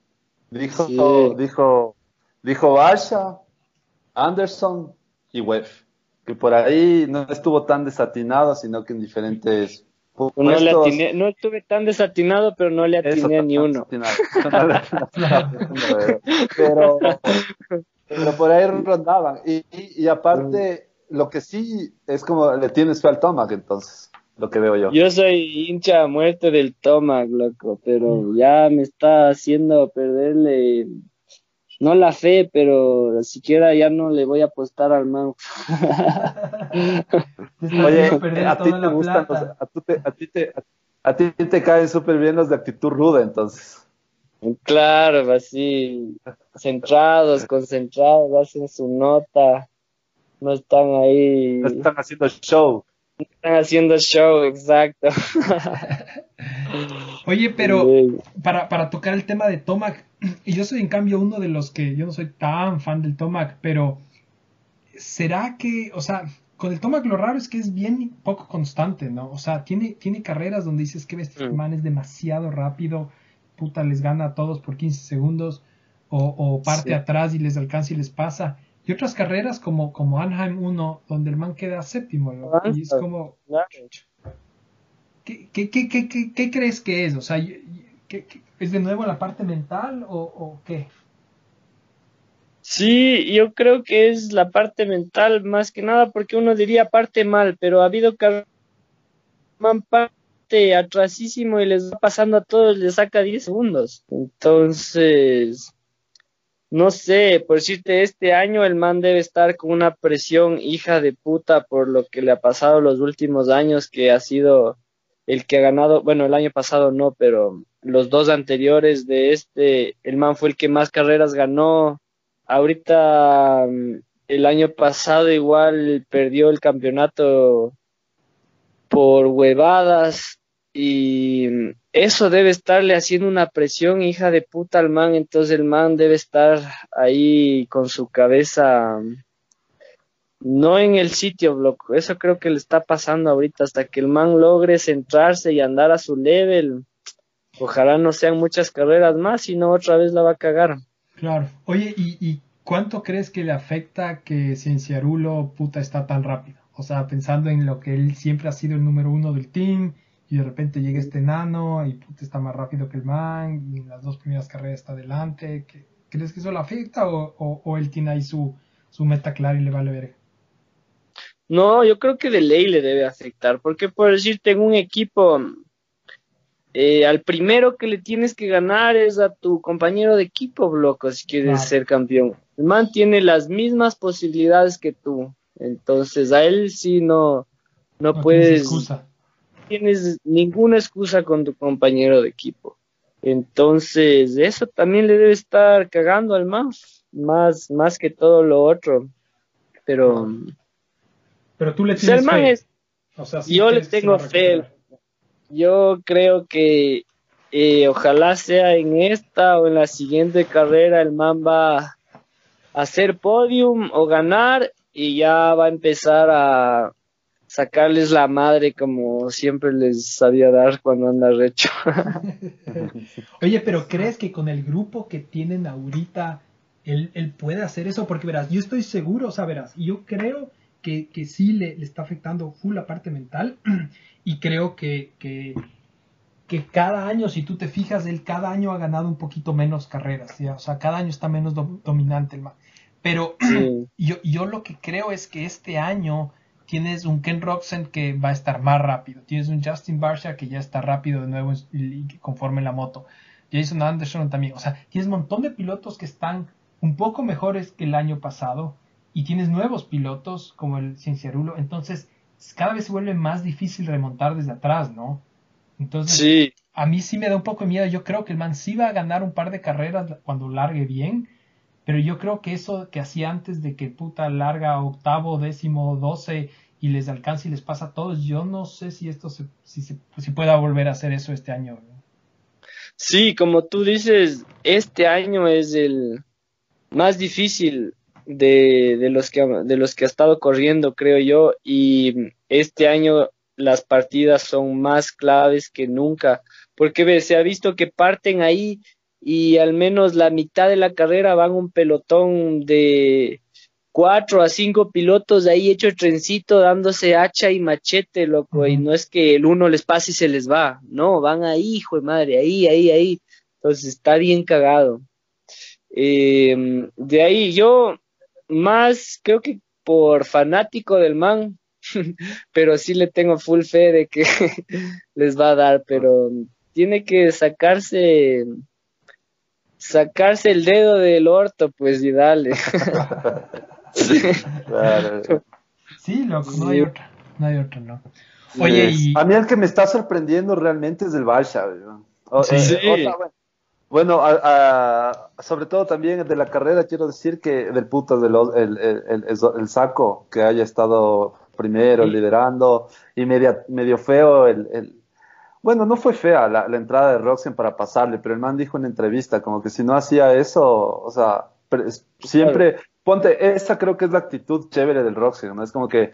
Dijo, dijo, dijo Barsha, Anderson y Webb. Que por ahí no estuvo tan desatinado, sino que en diferentes puestos. No, le atiné, no estuve tan desatinado, pero no le atiné ni uno. pero, pero por ahí rondaban. Y, y, aparte, lo que sí es como le tienes fe al Tomac, entonces lo que veo yo. Yo soy hincha a muerte del Tomac, loco, pero mm. ya me está haciendo perderle, no la fe, pero siquiera ya no le voy a apostar al man. [LAUGHS] Oye, a ti te gustan, a, te, a, ti te, a ti te caen súper bien los de actitud ruda, entonces. Claro, así, centrados, [LAUGHS] concentrados, hacen su nota, no están ahí. No están haciendo show. Están haciendo show, exacto. [LAUGHS] Oye, pero para, para tocar el tema de Tomac, y yo soy en cambio uno de los que yo no soy tan fan del Tomac, pero ¿será que, o sea, con el Tomac lo raro es que es bien poco constante, ¿no? O sea, tiene, tiene carreras donde dices que este mm. man es demasiado rápido, puta, les gana a todos por 15 segundos, o, parte atrás y les alcanza y les pasa. Y otras carreras como, como Anaheim 1, donde el man queda séptimo, y es como... ¿Qué, qué, qué, qué, crees que es? O sea, ¿es de nuevo la parte mental o, o qué? Sí, yo creo que es la parte mental más que nada porque uno diría parte mal, pero ha habido man parte atrasísimo y les va pasando a todos, les saca 10 segundos. Entonces, no sé, por decirte, este año el man debe estar con una presión hija de puta por lo que le ha pasado los últimos años, que ha sido el que ha ganado, bueno, el año pasado no, pero los dos anteriores de este, el man fue el que más carreras ganó. Ahorita, mm, el año pasado igual perdió el campeonato por huevadas y eso debe estarle haciendo una presión, hija de puta, al man. Entonces el man debe estar ahí con su cabeza no en el sitio, bloco. Eso creo que le está pasando ahorita hasta que el man logre centrarse y andar a su level. Ojalá no sean muchas carreras más, sino otra vez la va a cagar. Claro. Oye, ¿y, y cuánto crees que le afecta que Cienciarulo puta está tan rápido? O sea, pensando en lo que él siempre ha sido el número uno del team, y de repente llega este nano y puta, está más rápido que el man y en las dos primeras carreras está adelante. ¿Crees que eso le afecta o, o, él tiene ahí su, su meta clara y le vale ver? No, yo creo que de ley le debe afectar, porque por decirte en un equipo, eh, al primero que le tienes que ganar es a tu compañero de equipo, bloco, si quieres ser campeón. El man tiene las mismas posibilidades que tú, entonces a él sí no, no, puedes tienes ninguna excusa con tu compañero de equipo. Entonces, eso también le debe estar cagando al más, más, más que todo lo otro. pero... Pero tú le tienes fe. es, O sea, sí yo le tengo fe. Yo creo que eh, ojalá sea en esta o en la siguiente carrera el man va a hacer podium o ganar y ya va a empezar a sacarles la madre como siempre les sabía dar cuando anda recho. [LAUGHS] Oye, pero ¿crees que con el grupo que tienen ahorita él, él puede hacer eso? Porque verás, yo estoy seguro, o sea, verás, yo creo que, que sí le, le está afectando full la parte mental [CLEARS THROAT] y creo que, que, que cada año, si tú te fijas, él cada año ha ganado un poquito menos carreras, o sea, cada año está menos dom- dominante el man. Pero [CLEARS THROAT] Sí. yo, yo lo que creo es que este año tienes un Ken Roxen que va a estar más rápido, tienes un Justin Barsha que ya está rápido de nuevo conforme la moto, Jason Anderson también, o sea, tienes un montón de pilotos que están un poco mejores que el año pasado y tienes nuevos pilotos como el Cienciarulo, entonces cada vez se vuelve más difícil remontar desde atrás, ¿no? Entonces, Sí, a mí sí me da un poco de miedo. Yo creo que el man sí va a ganar un par de carreras cuando largue bien, pero yo creo que eso que hacía antes de que puta larga octavo, décimo, doce y les alcance y les pasa a todos, yo no sé si esto se, si, se, si pueda volver a hacer eso este año. Sí, como tú dices, este año es el más difícil de, de los que de los que ha estado corriendo, creo yo, y este año las partidas son más claves que nunca, porque ve, se ha visto que parten ahí y al menos la mitad de la carrera van un pelotón de cuatro a cinco pilotos ahí hecho trencito dándose hacha y machete, loco, y no es que el uno les pase y se les va, no, van ahí, hijo de madre, ahí, ahí, ahí. Entonces está bien cagado. Eh, de ahí yo más creo que por fanático del man, [LAUGHS] pero sí le tengo full fe de que [LAUGHS] les va a dar, pero tiene que sacarse sacarse el dedo del orto, pues y dale. [LAUGHS] Claro. Sí, loco, no hay otra. No hay otra, ¿no? Oye, Yes. y... A mí el que me está sorprendiendo realmente es el Barça. O- Sí. eh, Sí. bueno, bueno, a- a- sobre todo también de la carrera, quiero decir que del puto del el, el, el- el- saco que haya estado primero Sí. liderando y media, medio feo el, el- bueno, no fue fea la, la entrada de Roxen para pasarle, pero el man dijo en entrevista como que si no hacía eso, o sea, pre- siempre, ponte, esa creo que es la actitud chévere del Roxen, ¿no? Es como que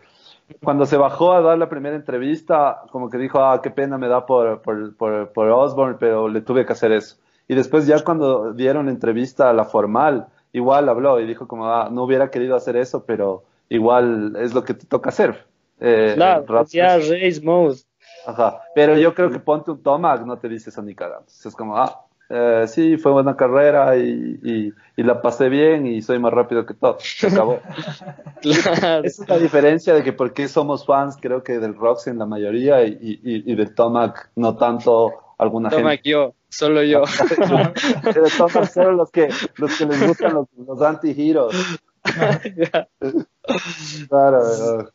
cuando se bajó a dar la primera entrevista, como que dijo, ah, qué pena me da por, por, por, por Osborne, pero le tuve que hacer eso. Y después ya cuando dieron la entrevista a la formal, igual habló y dijo como, ah, no hubiera querido hacer eso, pero igual es lo que te toca hacer. Eh, Claro, ya race mode. Ajá. Pero yo creo que ponte un Tomac, no te dice eso ni cagando. Es como, ah, eh, sí, fue buena carrera y, y, y la pasé bien y soy más rápido que todo. Se acabó. [LAUGHS] Claro. Esa es la diferencia de que por qué somos fans, creo que del Roxy en la mayoría y, y, y del Tomac no tanto alguna Toma gente. yo, solo yo. [LAUGHS] Pero Tomac solo los que, los que les gustan los, los anti-heroes. [LAUGHS] Claro, eh,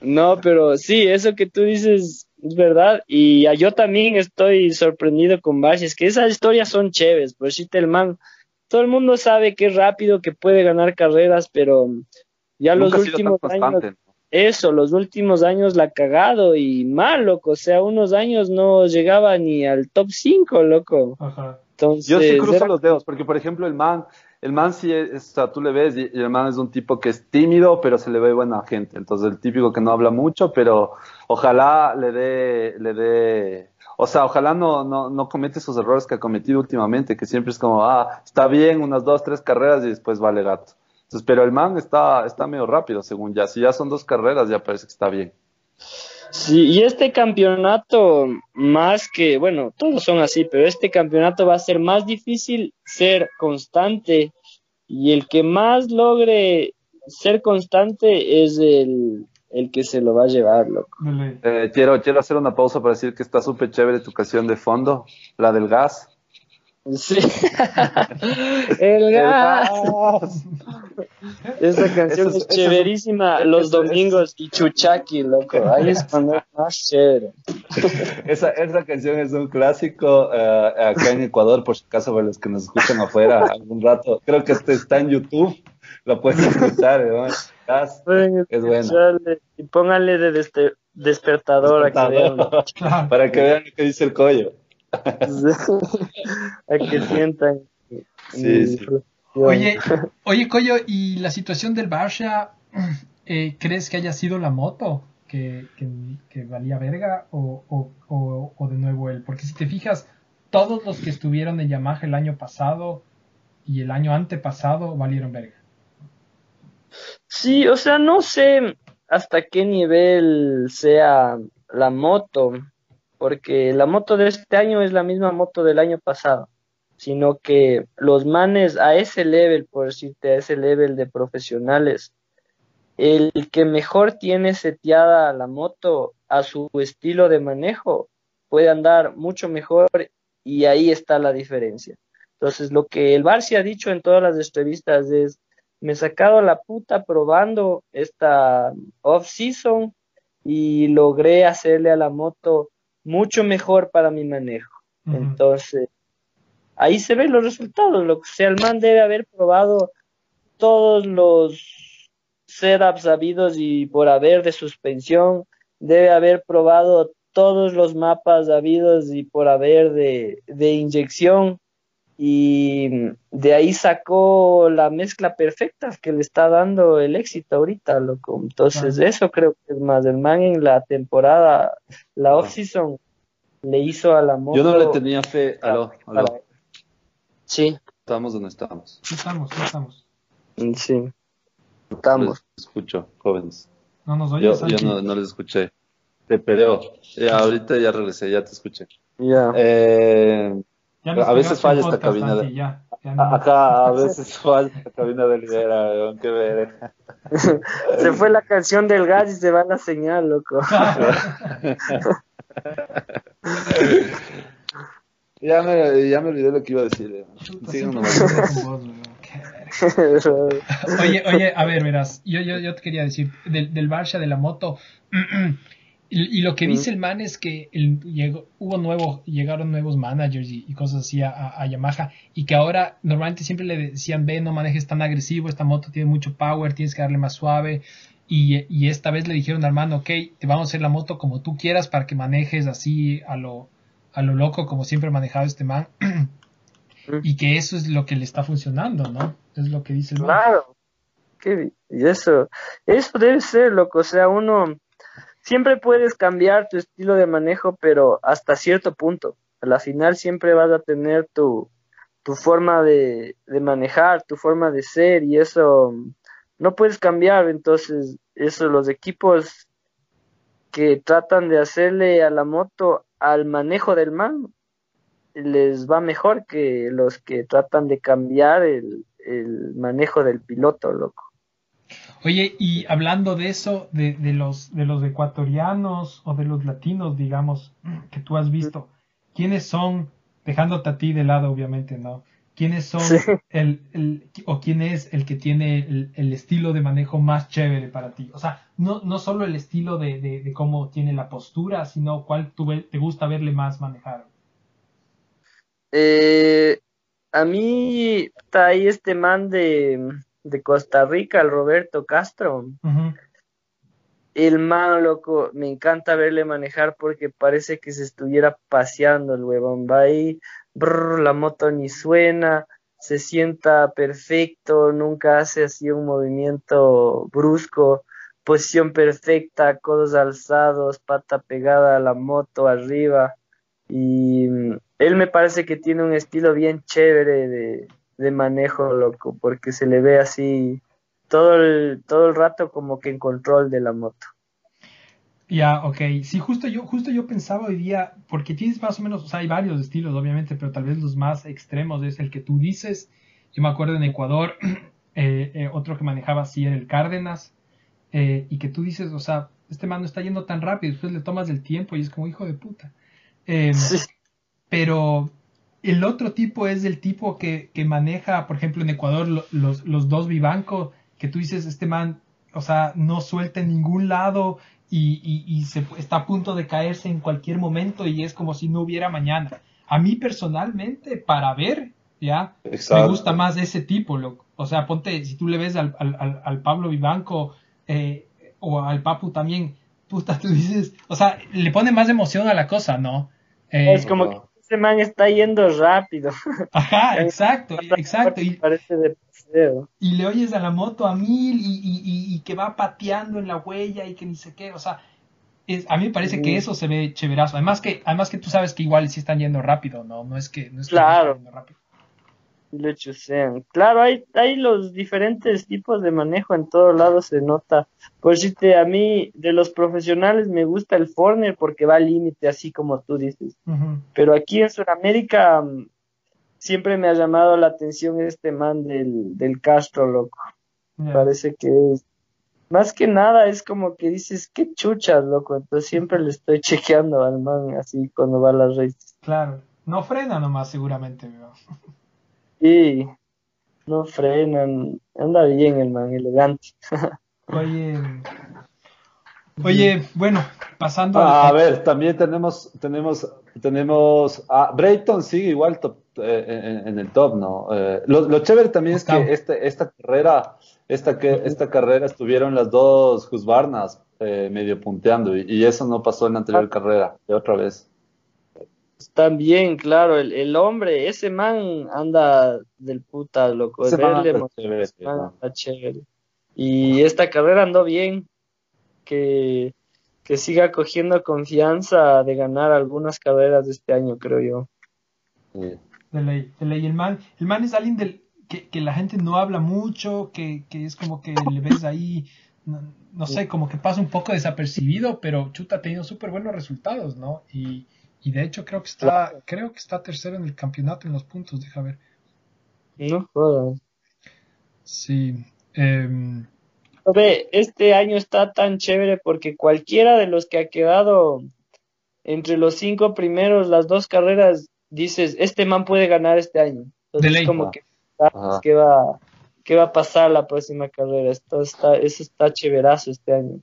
No, pero sí, eso que tú dices es verdad. Y yo también estoy sorprendido con Bash. Es que esas historias son chéveres. Por si el man, todo el mundo sabe que es rápido, que puede ganar carreras, pero ya los nunca últimos años, eso, los últimos años la ha cagado y mal, loco. O sea, unos años no llegaba ni al top 5, loco. Ajá. Entonces, Yo sí cruzo era- los dedos, porque por ejemplo el man, el man sí es, o sea, tú le ves y, y el man es un tipo que es tímido, pero se le ve buena gente. Entonces el típico que no habla mucho, pero ojalá le dé, le dé, o sea, ojalá no, no, no comete esos errores que ha cometido últimamente, que siempre es como, ah, está bien, unas dos, tres carreras y después vale gato. Entonces, pero el man está, está medio rápido, según ya. Si ya son dos carreras, ya parece que está bien. Sí, y este campeonato, más que, bueno, todos son así, pero este campeonato va a ser más difícil ser constante y el que más logre ser constante es el, el que se lo va a llevar, loco. Eh, quiero, quiero hacer una pausa para decir que está súper chévere tu canción de fondo, la del gas. Sí. [LAUGHS] el gas. Esa canción Eso es- eso chéverísima los eso domingos y chuchaki, loco. Ahí es cuando es más chévere. [LAUGHS] Esa, esa canción es un clásico eh, acá en Ecuador, por si acaso, para los que nos escuchan afuera algún rato. Creo que este está en YouTube, lo pueden escuchar. ¿no? gas. Es bueno. Y póngale de este despertador, A que vean. [LAUGHS] para que vean lo que dice el collo. A que sientan. Sí, sí. Oye, oye, Collo, ¿y la situación del Barça, eh, crees que haya sido la moto que, que, valía verga o, o, o, de nuevo él? Porque si te fijas, todos los que estuvieron en Yamaha el año pasado y el año antepasado valieron verga. Sí, o sea, no sé hasta qué nivel sea la moto, porque la moto de este año es la misma moto del año pasado, sino que los manes a ese level, por decirte, a ese level de profesionales, el que mejor tiene seteada la moto a su estilo de manejo puede andar mucho mejor y ahí está la diferencia. Entonces, lo que el Barça ha dicho en todas las entrevistas es, me he sacado la puta probando esta off-season y logré hacerle a la moto mucho mejor para mi manejo. Entonces, ahí se ven los resultados. Lo que sea, el man debe haber probado todos los setups habidos y por haber de suspensión, debe haber probado todos los mapas habidos y por haber de, de inyección y de ahí sacó la mezcla perfecta que le está dando el éxito ahorita, loco. Entonces, eso creo que es más. El man en la temporada, la off-season, le hizo a la moto. Yo no le tenía fe. Aló, aló. Sí. Estamos donde estamos. Estamos, estamos. Sí. Estamos. escucho, jóvenes. No nos oyes. Yo, yo no, no, les escuché. Te peleo. Ya, ahorita ya regresé, ya te escuché. Ya. Eh a veces falla esta cabina de... Acá a veces falla esta cabina de lidera, qué ver. [LAUGHS] se fue la canción del gas y se va la señal, loco. [LAUGHS] ya, me, ya me olvidé lo que iba a decir. [LAUGHS] oye, oye, a ver, verás, yo, yo, yo te quería decir, del, del Barça de la moto, [CLEARS THROAT] Y, lo que dice el man es que el, llegó, hubo nuevo, llegaron nuevos managers y, cosas así a, Yamaha y que ahora normalmente siempre le decían, ve, no manejes tan agresivo, esta moto tiene mucho power, tienes que darle más suave. Y, esta vez le dijeron al man, ok, te vamos a hacer la moto como tú quieras para que manejes así a lo, a lo loco como siempre ha manejado este man. [CLEARS THROAT] y que eso es lo que le está funcionando, ¿no? Es lo que dice el man. Claro. y eso, eso debe ser, loco. O sea, uno siempre puedes cambiar tu estilo de manejo, pero hasta cierto punto. A la final siempre vas a tener tu, tu forma de, manejar, tu forma de ser y eso no puedes cambiar. Entonces, eso los equipos que tratan de hacerle a la moto al manejo del man les va mejor que los que tratan de cambiar el, el manejo del piloto, loco. Oye, y hablando de eso, de, de, los, de los ecuatorianos o de los latinos, digamos, que tú has visto, ¿quiénes son, dejándote a ti de lado, obviamente, ¿no? ¿Quiénes son el, el, o quién es el que tiene el, el, estilo de manejo más chévere para ti? O sea, no, no solo el estilo de, de, de cómo tiene la postura, sino cuál tú te gusta verle más manejar. Eh, a mí está ahí este man de de Costa Rica, el Roberto Castro. El man, loco, me encanta verle manejar porque parece que se estuviera paseando el huevón. Va ahí, la moto ni suena, se sienta perfecto, nunca hace así un movimiento brusco, posición perfecta, codos alzados, pata pegada a la moto arriba. Y mm, él me parece que tiene un estilo bien chévere de, de manejo, loco, porque se le ve así todo el, todo el rato como que en control de la moto. Ya, ok. Sí, justo yo, justo yo pensaba hoy día, porque tienes más o menos, o sea, hay varios estilos, obviamente, pero tal vez los más extremos es el que tú dices. Yo me acuerdo en Ecuador, [CLEARS THROAT] eh, eh, otro que manejaba así era el Cárdenas, eh, y que tú dices, o sea, este man no está yendo tan rápido, después le tomas el tiempo y es como hijo de puta. Em, pero el otro tipo es el tipo que, que maneja, por ejemplo, en Ecuador, los, los, dos Vivanco, que tú dices, este man, o sea, no suelta en ningún lado y, y, se, está a punto de caerse en cualquier momento y es como si no hubiera mañana. A mí personalmente, para ver, ya, me gusta más ese tipo, loco. O sea, ponte, si tú le ves al, al, al Pablo Vivanco eh, o al Papu también, puta, tú dices, o sea, le pone más emoción a la cosa, ¿no? Eh, es como que ese man está yendo rápido. Ajá, [LAUGHS] exacto, exacto. Y, parece de paseo. y le oyes a la moto a mil y, y, y, que va pateando en la huella y que ni sé qué, o sea, es, a mí me parece que eso se ve chéverazo. Además que, además que tú sabes que igual sí están yendo rápido, ¿no? No es que, no es que claro. están yendo rápido. Lo chusean. Claro, hay, hay los diferentes tipos de manejo en todos lados se nota. Por si te, a mí, de los profesionales me gusta el Forner porque va al límite, así como tú dices. Pero aquí en Sudamérica mm, siempre me ha llamado la atención este man del, del Castro, loco. Ya. Parece que es, más que nada es como que dices, qué chuchas, loco. Entonces siempre le estoy [LAUGHS] chequeando al man así cuando va a las races. Claro. No frena nomás, seguramente, veo. [LAUGHS] Y no frenan, anda bien el man, elegante. [LAUGHS] Oye, oye, bueno, pasando Ah, a ver, también tenemos, tenemos, tenemos, ah, Brayton sigue igual top, eh, en, en el top, ¿no? Eh, lo, lo chévere también es Octavo. que este, esta carrera, esta que, esta carrera estuvieron las dos Husqvarnas eh, medio punteando y, y eso no pasó en la anterior carrera, de otra vez. También, claro, el, el hombre, ese man anda del puta, loco. Ese man anda chévere, chévere. Y esta carrera andó bien, que, que siga cogiendo confianza de ganar algunas carreras de este año, creo yo. Sí. de ley, de ley. El man, el man es alguien del, que, que la gente no habla mucho, que, que es como que le ves ahí, no, no sé, como que pasa un poco desapercibido, pero chuta ha tenido súper buenos resultados, ¿no? Y, y de hecho creo que está, creo que está tercero en el campeonato en los puntos, deja ver. No jodas. Sí. Ve, este año está tan chévere porque cualquiera de los que ha quedado entre los cinco primeros, las dos carreras, dices, este man puede ganar este año. Entonces, De como que sabes Ajá. qué va, qué va a pasar la próxima carrera. Esto está, eso está chéverazo este año.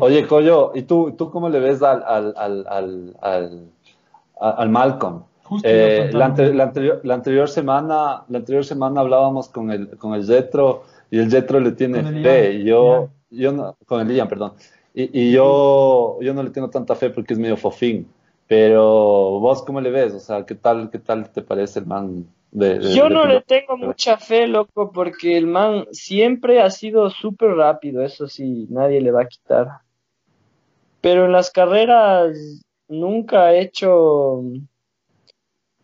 Oye, Coyo, ¿y tú, tú cómo le ves al, al, al, al, al, al Malcolm? Justo a Eh, la, un- ante- la anterior, la anterior semana, la anterior semana hablábamos con el, con el Jetro y el Jetro le tiene fe. Y yo, yo no, con el Ian, perdón, y, y yo, yo no le tengo tanta fe porque es medio fofín, pero vos cómo le ves, o sea, ¿qué tal, qué tal te parece el man de, de- Yo de no le tengo mucha fe, loco, porque el man siempre ha sido súper rápido, eso sí, nadie le va a quitar. Pero en las carreras nunca ha hecho,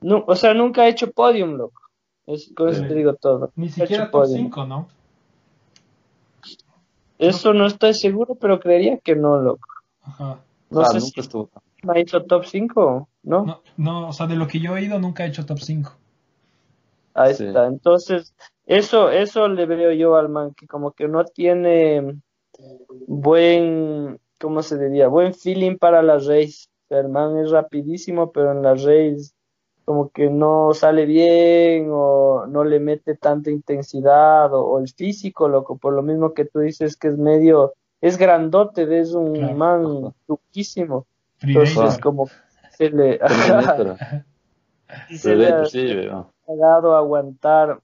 nu- o sea, nunca ha hecho podium, loco. Es- con eso te digo todo. Ni siquiera top podium. 5, ¿no? Eso no estoy seguro, pero creería que no, loco. Ajá. No Ah, sé nunca si estuvo. ha hecho top 5, ¿no? No, no, o sea, de lo que yo he oído nunca he hecho top 5. Ahí Sí. está. Entonces, eso, eso le veo yo al man, que como que no tiene buen, ¿cómo se diría? Buen feeling para la race. O sea, el man es rapidísimo, pero en la race como que no sale bien o no le mete tanta intensidad o, o el físico, loco, por lo mismo que tú dices que es medio, es grandote, es un Claro. man truquísimo. Freeracer. Entonces, como que [LAUGHS] se le, se le ha- a aguantar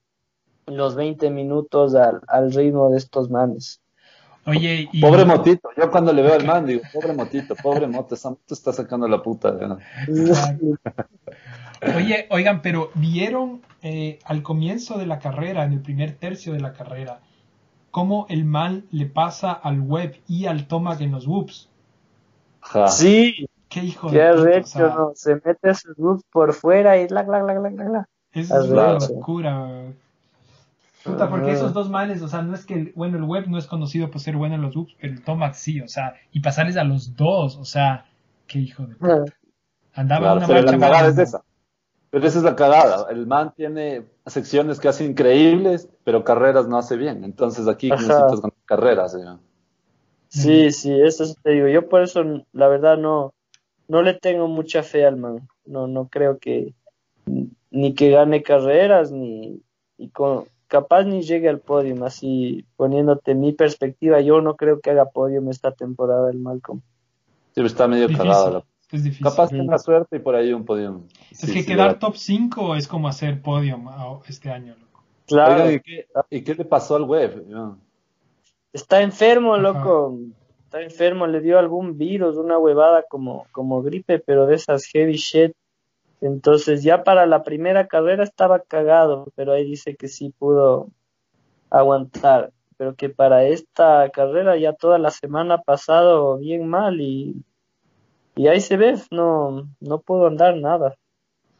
los 20 minutos al, al ritmo de estos manes. Oye, y... Pobre Motito, yo cuando le veo al man digo, pobre Motito, pobre Moto, esa moto está sacando la puta. ¿no? Oye, oigan, pero vieron eh, al comienzo de la carrera, en el primer tercio de la carrera, cómo el man le pasa al web y al Tomac en los whoops. Sí, Qué hijo qué de puta, o sea, ¿no? Se mete su luz por fuera y la, la, la, la, la, la. Es una locura. Puta, porque esos dos manes, o sea, no es que, el- bueno, el web no es conocido por ser bueno en los whoops, pero el Tomac sí, o sea, y pasarles a los dos, o sea, qué hijo de puta. Andaba Claro, una pero marcha la cagada es esa. Pero esa es la cagada. El man tiene secciones que hace increíbles, pero carreras no hace bien. Entonces aquí Ajá. necesitas ganar carreras. ¿sí? Sí, sí, eso te digo. Yo por eso, la verdad, no, no le tengo mucha fe al man. No, no creo que ni que gane carreras, ni y con, capaz ni llegue al podio. Así, poniéndote mi perspectiva, yo no creo que haga podio esta temporada el Malcolm. Sí, pero está medio Difícil, cagado. la- es difícil. Capaz tenga suerte y por ahí un podium. Es que quedar top 5 es como hacer podium este año, loco. Claro. ¿y, qué, y qué le pasó al web? Está enfermo, Ajá. loco. Está enfermo, le dio algún virus, una huevada como, como gripe, pero de esas heavy shit. Entonces ya para la primera carrera estaba cagado, pero ahí dice que sí pudo aguantar. Pero que para esta carrera ya toda la semana ha pasado bien mal y, y ahí se ve, no, no pudo andar nada.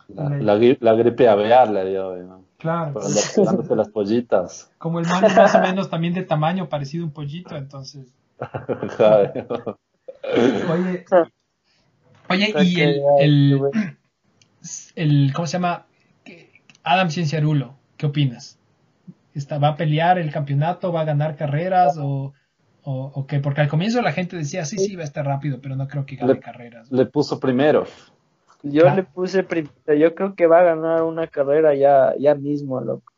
La, la, la gripe aviar le dio, ¿no? Claro. las pollitas. [LAUGHS] Como el man es más o menos también de tamaño parecido a un pollito, entonces. [LAUGHS] Joder. Oye, oye, y el. El, ¿cómo se llama? Adam Cienciarulo, ¿qué opinas? Está, ¿Va a pelear el campeonato? ¿Va a ganar carreras? ¿O, o, o qué? Porque al comienzo la gente decía, sí, sí, va a estar rápido, pero no creo que gane Le- carreras. Le puso primero. Yo Claro. le puse primero, yo creo que va a ganar una carrera ya, ya mismo, loco.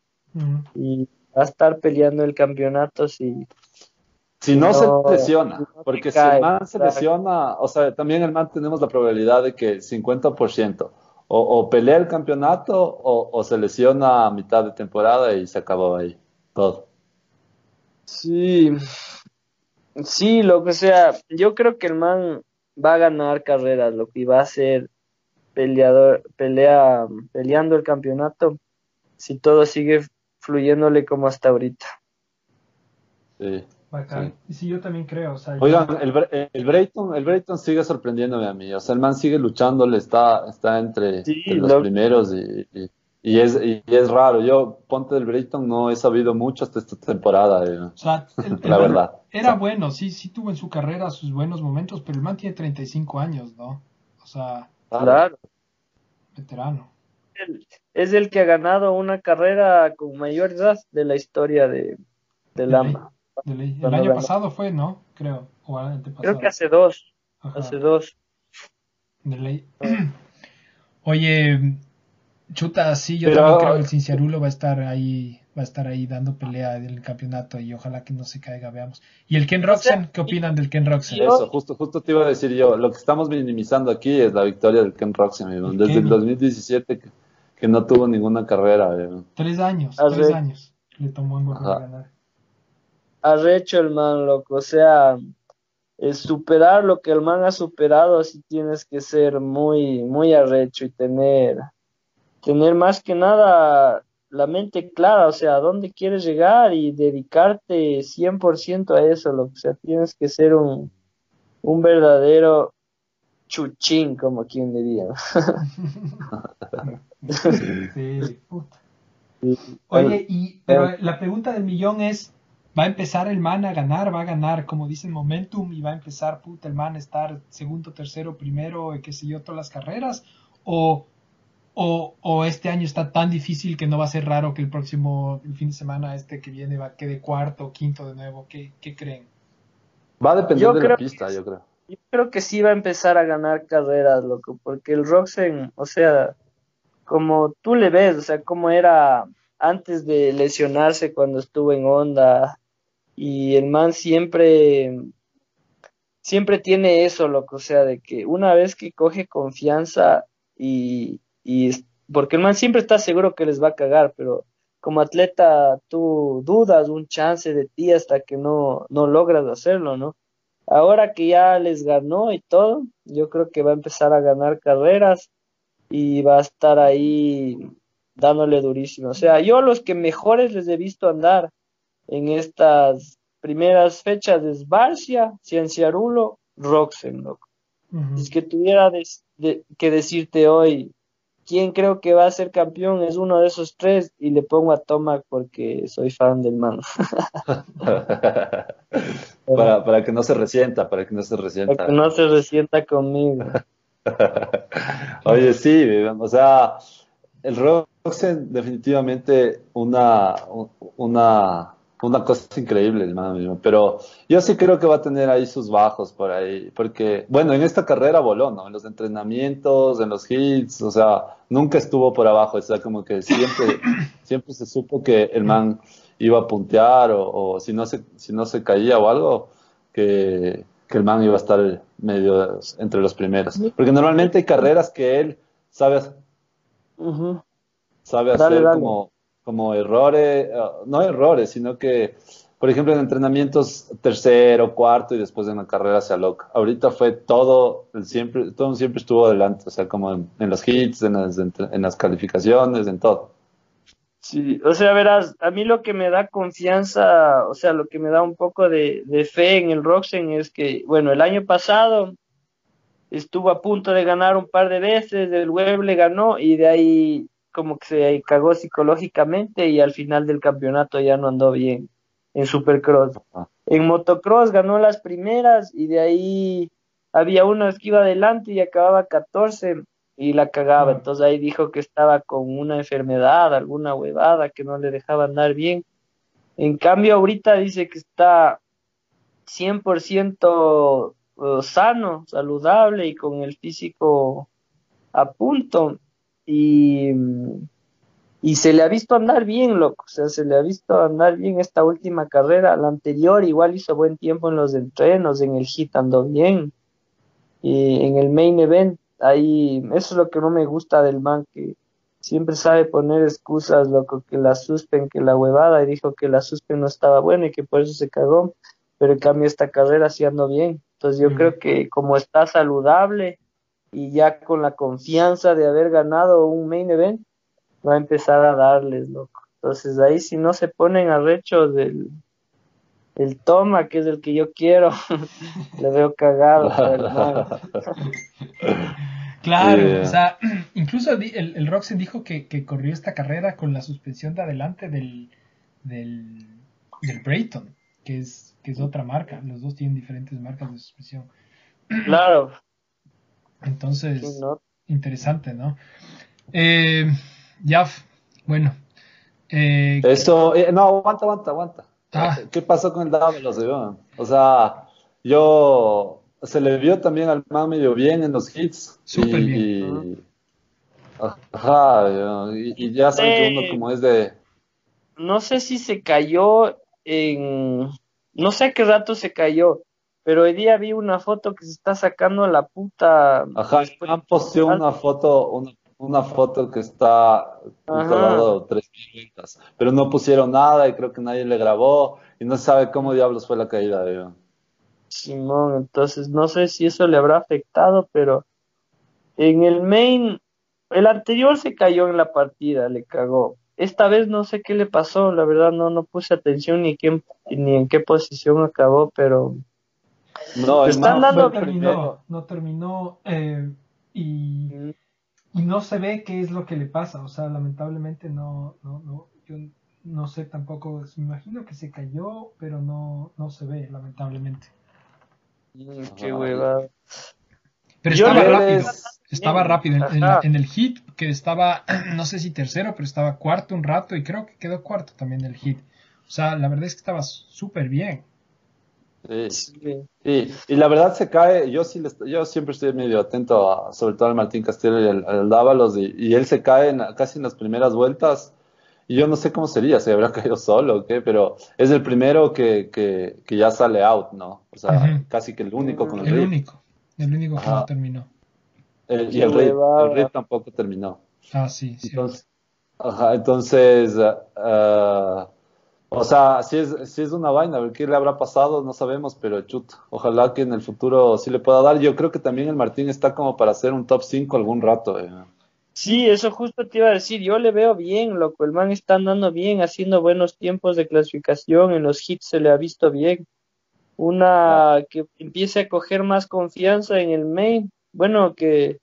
Y va a estar peleando el campeonato si, Si no, No, se lesiona, si no porque si el man se lesiona, o sea, también el man tenemos la probabilidad de que 50%, o, o pelea el campeonato o, o se lesiona a mitad de temporada y se acabó ahí todo. Sí, sí, lo que sea, yo creo que el man va a ganar carreras, lo que va a ser peleador, pelea, peleando el campeonato, si todo sigue fluyéndole como hasta ahorita. Sí. Bacán. Y sí, yo también creo. O sea, yo- Oigan, el, Bre- el Brayton, el Brayton sigue sorprendiéndome a mí, o sea, el man sigue luchándole, está, está entre, Sí, entre los lo- primeros y, y- y es, y es raro. Yo, ponte del Brayton, no he sabido mucho hasta esta temporada, eh, o sea, el- el la verdad. Era bueno, sí, sí tuvo en su carrera sus buenos momentos, pero el man tiene 35 años, ¿no? O sea, Claro. veterano. Es el que ha ganado una carrera con mayor edad de la historia de, de De Lamba. De ley. El año pasado fue, ¿no? Creo. O. Creo que hace dos, Ajá, hace dos. de ley. [CLEARS THROAT] Oye, chuta, sí, yo Pero- también creo que el Cinciarulo va a estar ahí, va a estar ahí dando pelea en el campeonato y ojalá que no se caiga, veamos. ¿Y el Ken Roxen? ¿Qué opinan del Ken Roxen? Eso, justo, justo te iba a decir yo, lo que estamos minimizando aquí es la victoria del Ken Roxen. El desde Kenny. el 2017 que, que no tuvo ninguna carrera. Tres años, Ah, tres sí. años le tomó en volver a ganar. Arrecho el man, loco. O sea, superar lo que el man ha superado, así tienes que ser muy, muy arrecho y tener, tener más que nada la mente clara, o sea, a dónde quieres llegar y dedicarte 100% a eso, loco. O sea, tienes que ser un, un verdadero chuchín, como quien diría. [LAUGHS] Sí, puta. [LAUGHS] Oye, y pero la pregunta del millón es, ¿va a empezar el man a ganar? ¿Va a ganar, como dicen, momentum y va a empezar, puta, el man a estar segundo, tercero, primero, y qué sé yo, todas las carreras? ¿O, o, o este año está tan difícil que no va a ser raro que el próximo, el fin de semana este que viene, va quede cuarto o quinto de nuevo? ¿Qué, qué creen? Va a depender Yo de la pista, yo creo. Yo creo que sí va a empezar a ganar carreras, loco, porque el Roxen, o sea, como tú le ves, o sea, como era antes de lesionarse cuando estuvo en Honda, y el man siempre, siempre tiene eso, loco, o sea, de que una vez que coge confianza y, y porque el man siempre está seguro que les va a cagar, pero como atleta tú dudas un chance de ti hasta que no, no logras hacerlo, ¿no? Ahora que ya les ganó y todo, yo creo que va a empezar a ganar carreras y va a estar ahí dándole durísimo. O sea, yo a los que mejores les he visto andar en estas primeras fechas es Barcia, Cienciarulo, Roxen, loco. Es que tuviera de- que decirte hoy quién creo que va a ser campeón, es uno de esos tres y le pongo a Tomac porque soy fan del man. [LAUGHS] [LAUGHS] para, para que no se resienta, para que no se Para resienta. que no se resienta conmigo. [LAUGHS] Oye, sí, o sea, el Roxen definitivamente una, una, una cosa increíble, hermano mío. Pero yo sí creo que va a tener ahí sus bajos por ahí, porque, bueno, en esta carrera voló, ¿no? En los entrenamientos, en los hits, o sea, nunca estuvo por abajo, o sea, como que siempre, [COUGHS] siempre se supo que el man iba a puntear o, o si no se, si no se caía o algo, que, que el man iba a estar medio entre los primeros. Porque normalmente hay carreras que él sabe, Ujú. sabe Dale, hacer dale. como, como errores, eh, no errores, sino que, por ejemplo, en entrenamientos tercero, cuarto y después en la carrera se aloca. Ahorita fue todo, siempre, todo siempre estuvo adelante, o sea, como en, los hits, en las, calificaciones, en todo. Sí, o sea, verás, a mí lo que me da confianza, o sea, lo que me da un poco de, fe en el Roxen es que, bueno, el año pasado estuvo a punto de ganar un par de veces, el web le ganó y de ahí como que se cagó psicológicamente y al final del campeonato ya no andó bien en Supercross. En motocross ganó las primeras y de ahí había uno que iba adelante y acababa 14 y la cagaba. Entonces ahí dijo que estaba con una enfermedad, alguna huevada que no le dejaba andar bien. En cambio, ahorita dice que está 100% eh, sano, saludable y con el físico a punto. Y, y se le ha visto andar bien, loco. O sea, se le ha visto andar bien esta última carrera. La anterior igual hizo buen tiempo en los entrenos, en el hit andó bien. Y en el main event ahí, eso es lo que no me gusta del man, que siempre sabe poner excusas, loco, que la suspen, que la huevada, y dijo que la suspen no estaba buena y que por eso se cagó, pero en cambio esta carrera sí ando bien. Entonces yo creo que como está saludable y ya con la confianza de haber ganado un main event, va a empezar a darles, loco. Entonces ahí si no se ponen arrechos del el toma, que es el que yo quiero, [LAUGHS] le veo cagado. [LAUGHS] [LAUGHS] claro, o sea, [CLEARS THROAT] incluso el, el Roxen dijo que, corrió esta carrera con la suspensión de adelante del, del, del Brayton, que es, que es otra marca. Los dos tienen diferentes marcas de suspensión. [CLEARS THROAT] Claro. Entonces, interesante, ¿no? Eh, ya, bueno. Eh, Eso, eh, no, aguanta, aguanta, aguanta. Ah. ¿Qué pasó con el Dávalos? O sea, yo se le vio también al man medio bien en los hits. Súper bien. Ajá, y, ya saben uno como es de. No sé si se cayó en. No sé a qué rato se cayó, pero hoy día vi una foto que se está sacando la puta. Ajá, han posteado una foto, una una foto que está grabado tres vueltas, pero no pusieron nada y creo que nadie le grabó y no sabe cómo diablos fue la caída de Simón, entonces no sé si eso le habrá afectado, pero en el main, el anterior se cayó en la partida, le cagó. Esta vez no sé qué le pasó, la verdad no, no puse atención ni, quién, ni en qué posición acabó, pero... No, están dando... No terminó, no terminó eh, y... Mm y no se ve qué es lo que le pasa, o sea, lamentablemente no, no, no, yo no sé tampoco, me imagino que se cayó, pero no, no se ve, lamentablemente. Mm, qué hueva. Pero estaba rápido, estaba rápido en, en, el hit, que estaba, [CLEARS THROAT] no sé si tercero, pero estaba cuarto un rato y creo que quedó cuarto también el hit. O sea, la verdad es que estaba súper bien. Sí. Y, la verdad se cae, yo sí yo siempre estoy medio atento sobre todo al Martín Castillo y al, Dávalos y, él se cae casi en las primeras vueltas y yo no sé cómo sería, si habrá [LAUGHS] caído solo o qué, pero es el primero que, que, ya sale out, ¿no? O sea, casi que el único con el El único, el único que no terminó. y el rey, tampoco terminó. Ah, sí, sí. Entonces, ajá, entonces uh, o sea, si es, si es una vaina, a ver qué le habrá pasado, no sabemos, pero chuta. Ojalá que en el futuro sí le pueda dar. Yo creo que también el Martín está como para hacer un top 5 algún rato. Eh. Sí, eso justo te iba a decir. Yo le veo bien, loco. El man está andando bien, haciendo buenos tiempos de clasificación. En los hits se le ha visto bien. Una que empiece a coger más confianza en el main. Bueno, que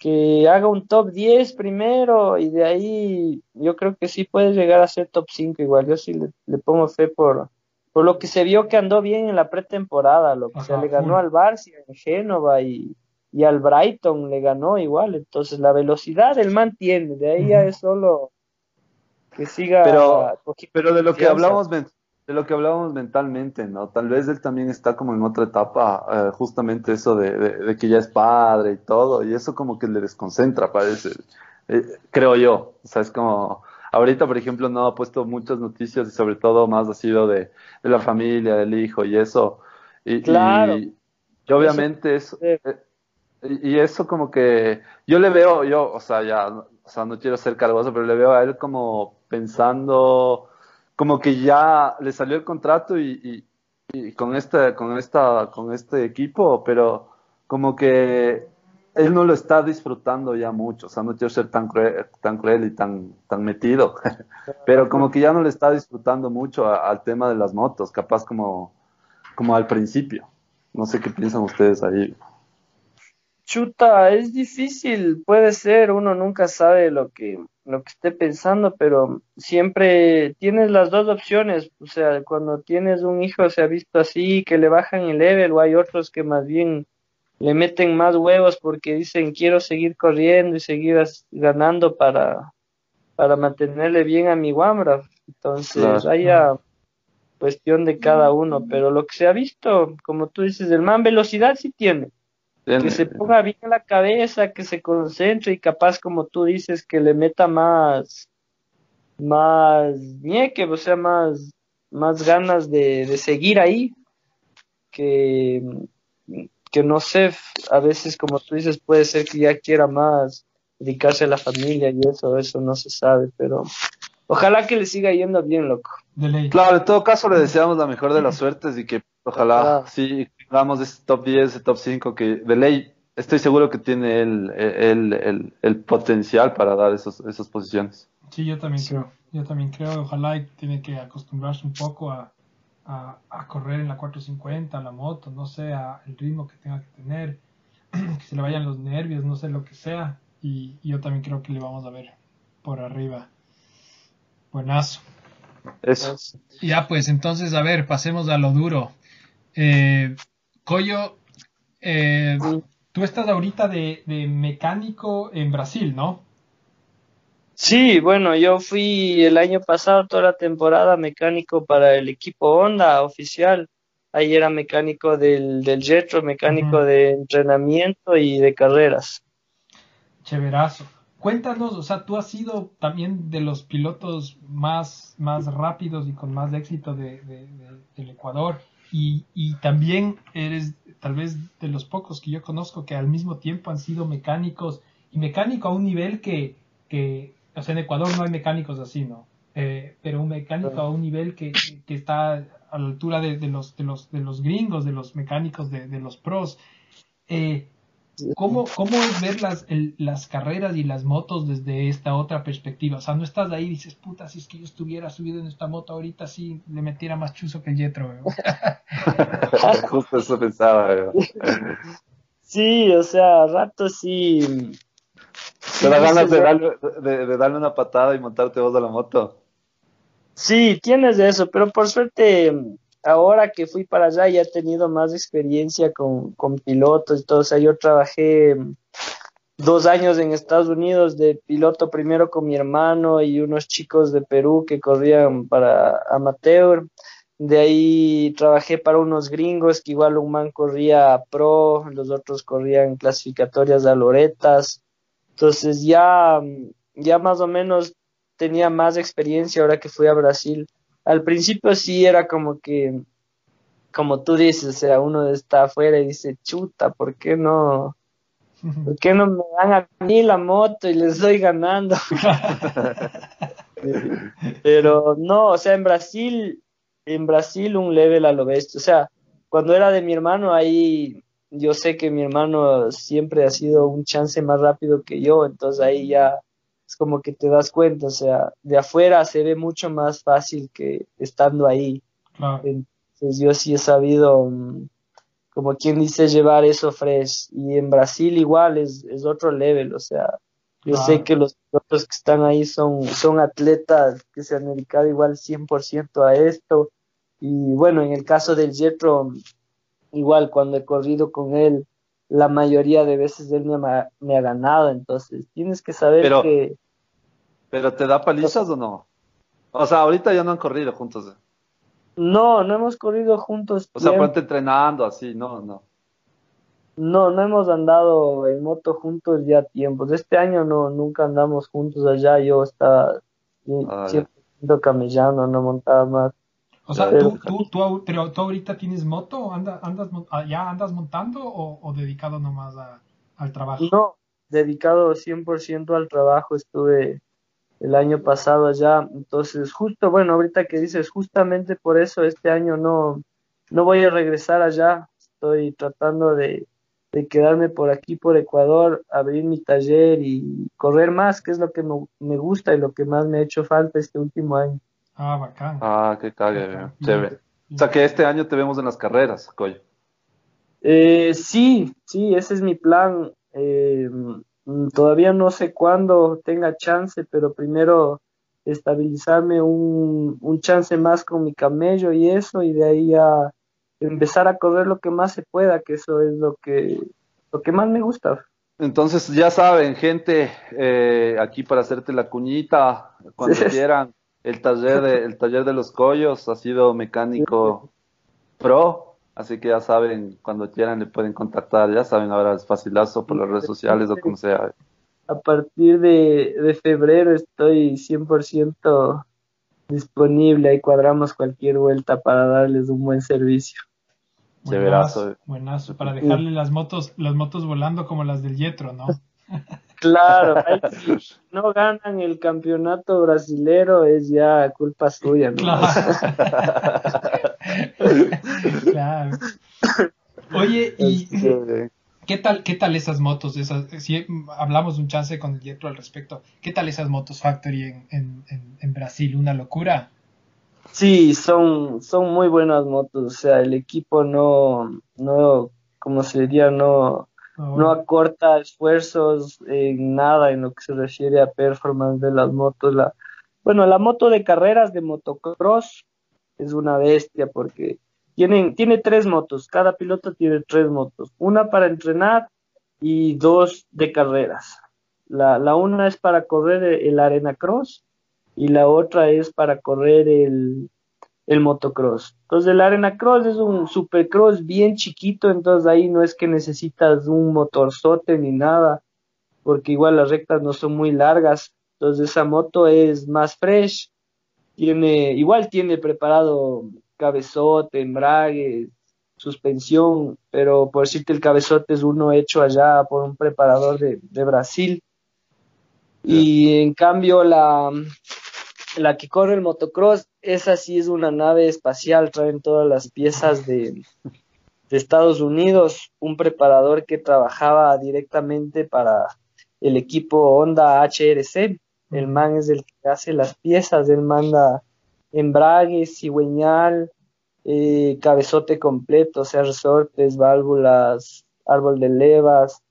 que haga un top 10 primero y de ahí yo creo que sí puede llegar a ser top 5 igual. Yo sí le, pongo fe por, por lo que se vio que andó bien en la pretemporada, lo que se le ganó al Barça en Génova y, y, al Brighton le ganó igual. Entonces la velocidad él mantiene, de ahí ya es solo que siga. Pero, pero de lo que hablamos, de lo que hablábamos mentalmente, ¿no? Tal vez él también está como en otra etapa, eh, justamente eso de, que ya es padre y todo, y eso como que le desconcentra, parece, eh, creo yo. O sea, es como, ahorita, por ejemplo, no ha puesto muchas noticias y sobre todo más ha sido de, la familia, del hijo y eso. Y, claro. Y, obviamente eso, eh, y, eso como que, yo le veo, yo, o sea, ya, o sea, no quiero ser cargoso, pero le veo a él como pensando como que ya le salió el contrato y, con este, con esta, con este equipo, pero como que él no lo está disfrutando ya mucho, o sea, no quiero ser tan cruel, tan cruel y tan, tan metido, [LAUGHS] pero como que ya no le está disfrutando mucho al tema de las motos, capaz como, como al principio. No sé qué piensan ustedes ahí. Chuta, es difícil, puede ser, uno nunca sabe lo que, lo que esté pensando, pero siempre tienes las dos opciones, o sea, cuando tienes un hijo se ha visto así, que le bajan el level, o hay otros que más bien le meten más huevos porque dicen quiero seguir corriendo y seguir ganando para, para mantenerle bien a mi Wambra. Entonces, haya cuestión de cada uno, pero lo que se ha visto, como tú dices, el man velocidad sí tiene. Que se ponga bien la cabeza, que se concentre y capaz, como tú dices, que le meta más, más ñeque, o sea, más, más ganas de, de seguir ahí, que, que no sé, a veces, como tú dices, puede ser que ya quiera más dedicarse a la familia y eso, eso no se sabe, pero ojalá que le siga yendo bien, loco. Claro, en todo caso le deseamos la mejor de las suertes y que ojalá ah. sí tengamos ese top 10, ese top 5 que de ley estoy seguro que tiene el, el, el, el potencial para dar esos, esas posiciones. Sí, yo también creo, yo también creo, ojalá tiene que acostumbrarse un poco a, a, correr en la 450, a la moto, no sé, a el ritmo que tenga que tener, [CLEARS THROAT] que se le vayan los nervios, no sé lo que sea. Y, yo también creo que le vamos a ver por arriba. Buenazo. Eso. Ya, pues entonces, a ver, pasemos a lo duro. Eh, Coyo, eh, tú estás ahorita de, de mecánico en Brasil, ¿no? Sí, bueno, yo fui el año pasado toda la temporada mecánico para el equipo Honda oficial. Ahí era mecánico del, del Jetro, mecánico de entrenamiento y de carreras. Chéverazo. Cuéntanos, o sea, tú has sido también de los pilotos más, más rápidos y con más éxito de, del Ecuador y, y también eres tal vez de los pocos que yo conozco que al mismo tiempo han sido mecánicos y mecánico a un nivel que, que o sea, en Ecuador no hay mecánicos así, ¿no? Eh, pero un mecánico a un nivel que, que está a la altura de, de, los, de, los, de los gringos, de los mecánicos, de, de los pros. Eh, ¿cómo, ¿Cómo es ver las, las carreras y las motos desde esta otra perspectiva? O sea, no estás ahí y dices, puta, si es que yo estuviera subido en esta moto ahorita, sí le metiera más chuzo que el Jetro, [LAUGHS] Justo eso pensaba, Sí, o sea, a rato sí ¿Te da ganas de darle, de, darle una patada y montarte vos a la moto? Sí, tienes eso, pero por suerte ahora que fui para allá ya he tenido más experiencia con, con pilotos y todo. O sea, yo trabajé dos años en Estados Unidos de piloto primero con mi hermano y unos chicos de Perú que corrían para amateur. De ahí trabajé para unos gringos que igual un man corría pro, los otros corrían clasificatorias de Loretas. Entonces ya, ya más o menos tenía más experiencia ahora que fui a Brasil. Al principio sí era como que, como tú dices, o sea, uno está afuera y dice, chuta, ¿por qué no? ¿Por qué no me dan a mí la moto y les doy ganando? [LAUGHS] Pero no, o sea, en Brasil, en Brasil un level a lo bestia. O sea, cuando era de mi hermano, ahí yo sé que mi hermano siempre ha sido un chance más rápido que yo, entonces ahí ya es como que te das cuenta, o sea, de afuera se ve mucho más fácil que estando ahí. Entonces yo sí he sabido, mm, como quien dice, llevar eso fresh. Y en Brasil igual es, es otro level, o sea, yo sé que los otros que están ahí son, son atletas que se han dedicado igual 100% a esto. Y bueno, en el caso del Jetro, igual cuando he corrido con él, la mayoría de veces él me ha, me ha ganado, entonces tienes que saber que... ¿Pero te da palizas o no? O sea, ahorita ya no han corrido juntos. ¿eh? No, no hemos corrido juntos. O sea, ponte entrenando así, no, no. No, no hemos andado en moto juntos ya tiempos. Este año no, nunca andamos juntos allá. Yo estaba siempre camellando, no montaba más. O sea, ¿tú, tú, tú, pero tú ahorita tienes moto, ¿Anda, andas, ah, ¿ya andas montando o, dedicado nomás al trabajo? No, dedicado 100% al trabajo. Estuve el año pasado allá. Entonces, justo, bueno, ahorita que dices, justamente por eso este año no, no voy a regresar allá. Estoy tratando de, de quedarme por aquí, por Ecuador, abrir mi taller y correr más, que es lo que me, gusta y lo que más me ha hecho falta este último año. Ah, bacán. Ah, qué cague, chévere. O sea que este año te vemos en las carreras, Coyo. Eh, sí, sí, ese es mi plan. Eh, todavía no sé cuándo tenga chance, pero primero estabilizarme un, un chance más con mi camello y eso, y de ahí a empezar a correr lo que más se pueda, que eso es lo que, lo que más me gusta. Entonces, ya saben, gente, eh, aquí para hacerte la cuñita, cuando [LAUGHS] quieran, el taller, de, el taller de los collos ha sido mecánico pro, así que ya saben, cuando quieran le pueden contactar, ya saben, ahora es facilazo por las redes sociales o como sea. A partir de, de febrero estoy 100% disponible, ahí cuadramos cualquier vuelta para darles un buen servicio. Buenazo, buenazo, para dejarle las motos, las motos volando como las del Yetro, ¿no? [LAUGHS] Claro, [LAUGHS] si no ganan el campeonato brasilero es ya culpa suya, ¿no? Claro. [LAUGHS] Oye, y ¿qué tal, qué tal esas motos? Esas, si hablamos un chance con el Yetro al respecto, ¿qué tal esas motos Factory en, en, en Brasil? ¿Una locura? Sí, son, son muy buenas motos, o sea, el equipo no, no, como se diría, no, ah, no acorta esfuerzos en nada en lo que se refiere a performance de las motos. La, bueno, la moto de carreras de motocross es una bestia porque tienen, tiene tres motos, cada piloto tiene tres motos, una para entrenar y dos de carreras. La, la una es para correr el arena cross y la otra es para correr el, el motocross. Entonces el arena cross es un supercross bien chiquito, entonces ahí no es que necesitas un motorzote ni nada, porque igual las rectas no son muy largas, entonces esa moto es más fresh, tiene, igual tiene preparado cabezote, embrague, suspensión, pero por decirte el cabezote es uno hecho allá por un preparador de, de Brasil. Y en cambio la, la que corre el motocross, esa sí es una nave espacial, traen todas las piezas de, de Estados Unidos, un preparador que trabajaba directamente para el equipo Honda HRC, el man es el que hace las piezas, él manda embragues, cigüeñal, eh, cabezote completo, o sea, resortes, válvulas, árbol de levas,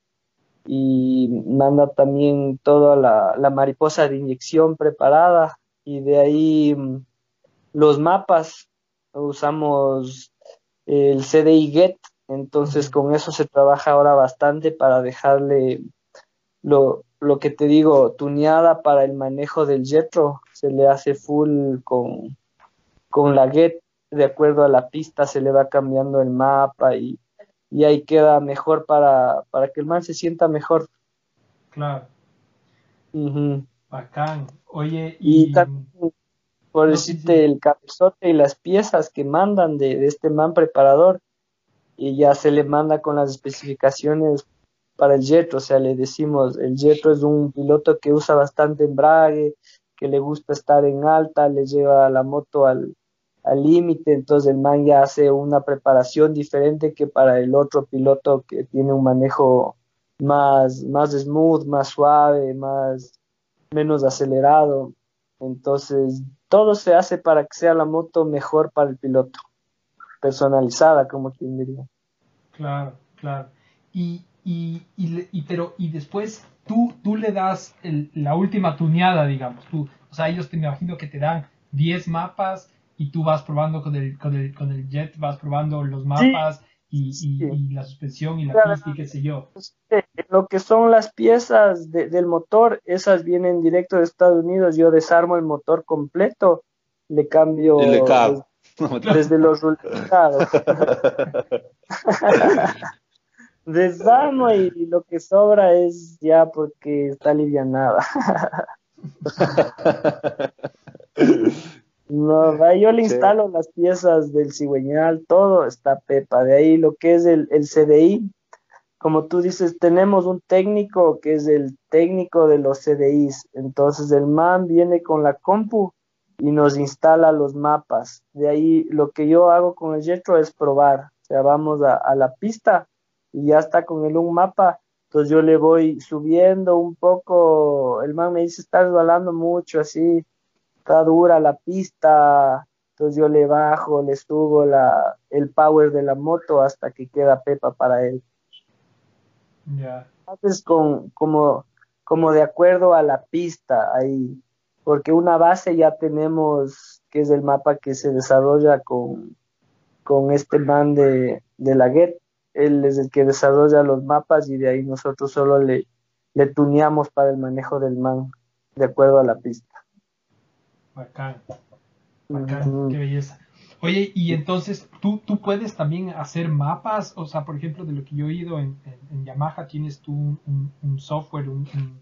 y manda también toda la, la mariposa de inyección preparada, y de ahí mm, los mapas usamos el CDI Get, entonces con eso se trabaja ahora bastante para dejarle lo, lo que te digo, tuneada para el manejo del Jetro, se le hace full con, con la Get, de acuerdo a la pista se le va cambiando el mapa y, y ahí queda mejor para, para que el man se sienta mejor. Claro. Bacán. Oye, y, también, por decirte, el cabezote y las piezas que mandan de, este man preparador, y ya se le manda con las especificaciones para el Jetro, o sea, le decimos, el Jetro es un piloto que usa bastante embrague, que le gusta estar en alta, le lleva la moto al límite, entonces el man ya hace una preparación diferente que para el otro piloto que tiene un manejo más, más smooth, más suave, más menos acelerado. Entonces, todo se hace para que sea la moto mejor para el piloto, personalizada, como quien diría. Claro, claro. Y, y, y, pero, y después tú, tú le das la última tuneada, digamos. Tú, o sea, ellos te me imagino que te dan 10 mapas y tú vas probando con el, con el, con el jet, vas probando los mapas y, la suspensión y la pista y qué sé yo. Lo que son las piezas del motor, esas vienen directo de Estados Unidos. Yo desarmo el motor completo, le cambio desde, los resultados. [LAUGHS] desarmo y, lo que sobra es ya porque está alivianada. [LAUGHS] No, yo le instalo las piezas del cigüeñal, todo está pepa. De ahí lo que es el, el CDI, como tú dices, tenemos un técnico que es el técnico de los CDIs. Entonces el man viene con la compu y nos instala los mapas. De ahí lo que yo hago con el Jetro es probar. O sea, vamos a, a la pista y ya está con él un mapa. Entonces yo le voy subiendo un poco. El man me dice, estás resbalando mucho, así, está dura la pista. Entonces yo le bajo, le subo la, el power de la moto hasta que queda pepa para él. Ya. Haces con, como, como de acuerdo a la pista ahí, porque una base ya tenemos, que es el mapa que se desarrolla con, con este man de, de la GET. Él es el que desarrolla los mapas y de ahí nosotros solo le, le tuneamos para el manejo del man, de acuerdo a la pista. Bacán. Qué belleza. Oye, y entonces, ¿tú, tú puedes también hacer mapas, o sea, por ejemplo, de lo que yo he oído en, en- en Yamaha, tienes tú un, un- un software, un, un- un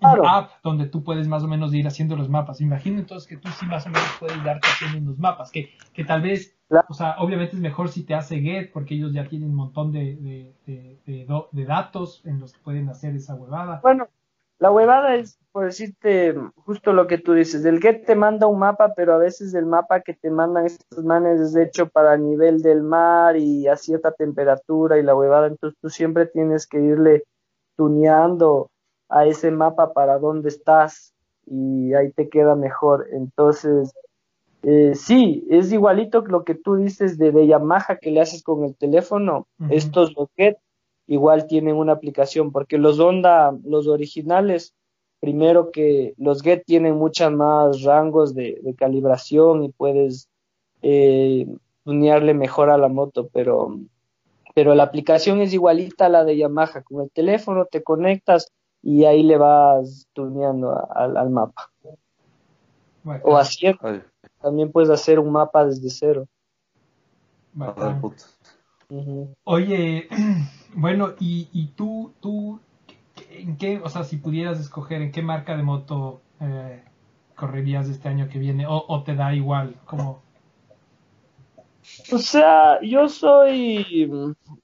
Claro. app donde tú puedes más o menos ir haciendo los mapas. Imagino entonces que tú sí más o menos puedes darte haciendo unos mapas, que, que tal vez, Claro. o sea, obviamente es mejor si te hace Get, porque ellos ya tienen un montón de, de, de datos en los que pueden hacer esa huevada. Bueno, la huevada es, por decirte, justo lo que tú dices, el GET te manda un mapa, pero a veces el mapa que te mandan estos manes es hecho para el nivel del mar y a cierta temperatura y la huevada, entonces tú siempre tienes que irle tuneando a ese mapa para dónde estás y ahí te queda mejor. Entonces, eh, sí, es igualito que lo que tú dices de, de Yamaha que le haces con el teléfono, Ujú. estos los GET igual tienen una aplicación, porque los Honda, los originales, primero que los Get tienen muchas más rangos de, de calibración y puedes eh, tunearle mejor a la moto, pero, pero la aplicación es igualita a la de Yamaha, con el teléfono te conectas y ahí le vas tuneando a- al- al mapa. Bacán, O haciendo, también puedes hacer un mapa desde cero. Oye, [CLEARS THROAT] bueno, y, y tú, tú, ¿en qué, o sea, si pudieras escoger en qué marca de moto eh, correrías este año que viene, o, o te da igual, como, O sea, yo soy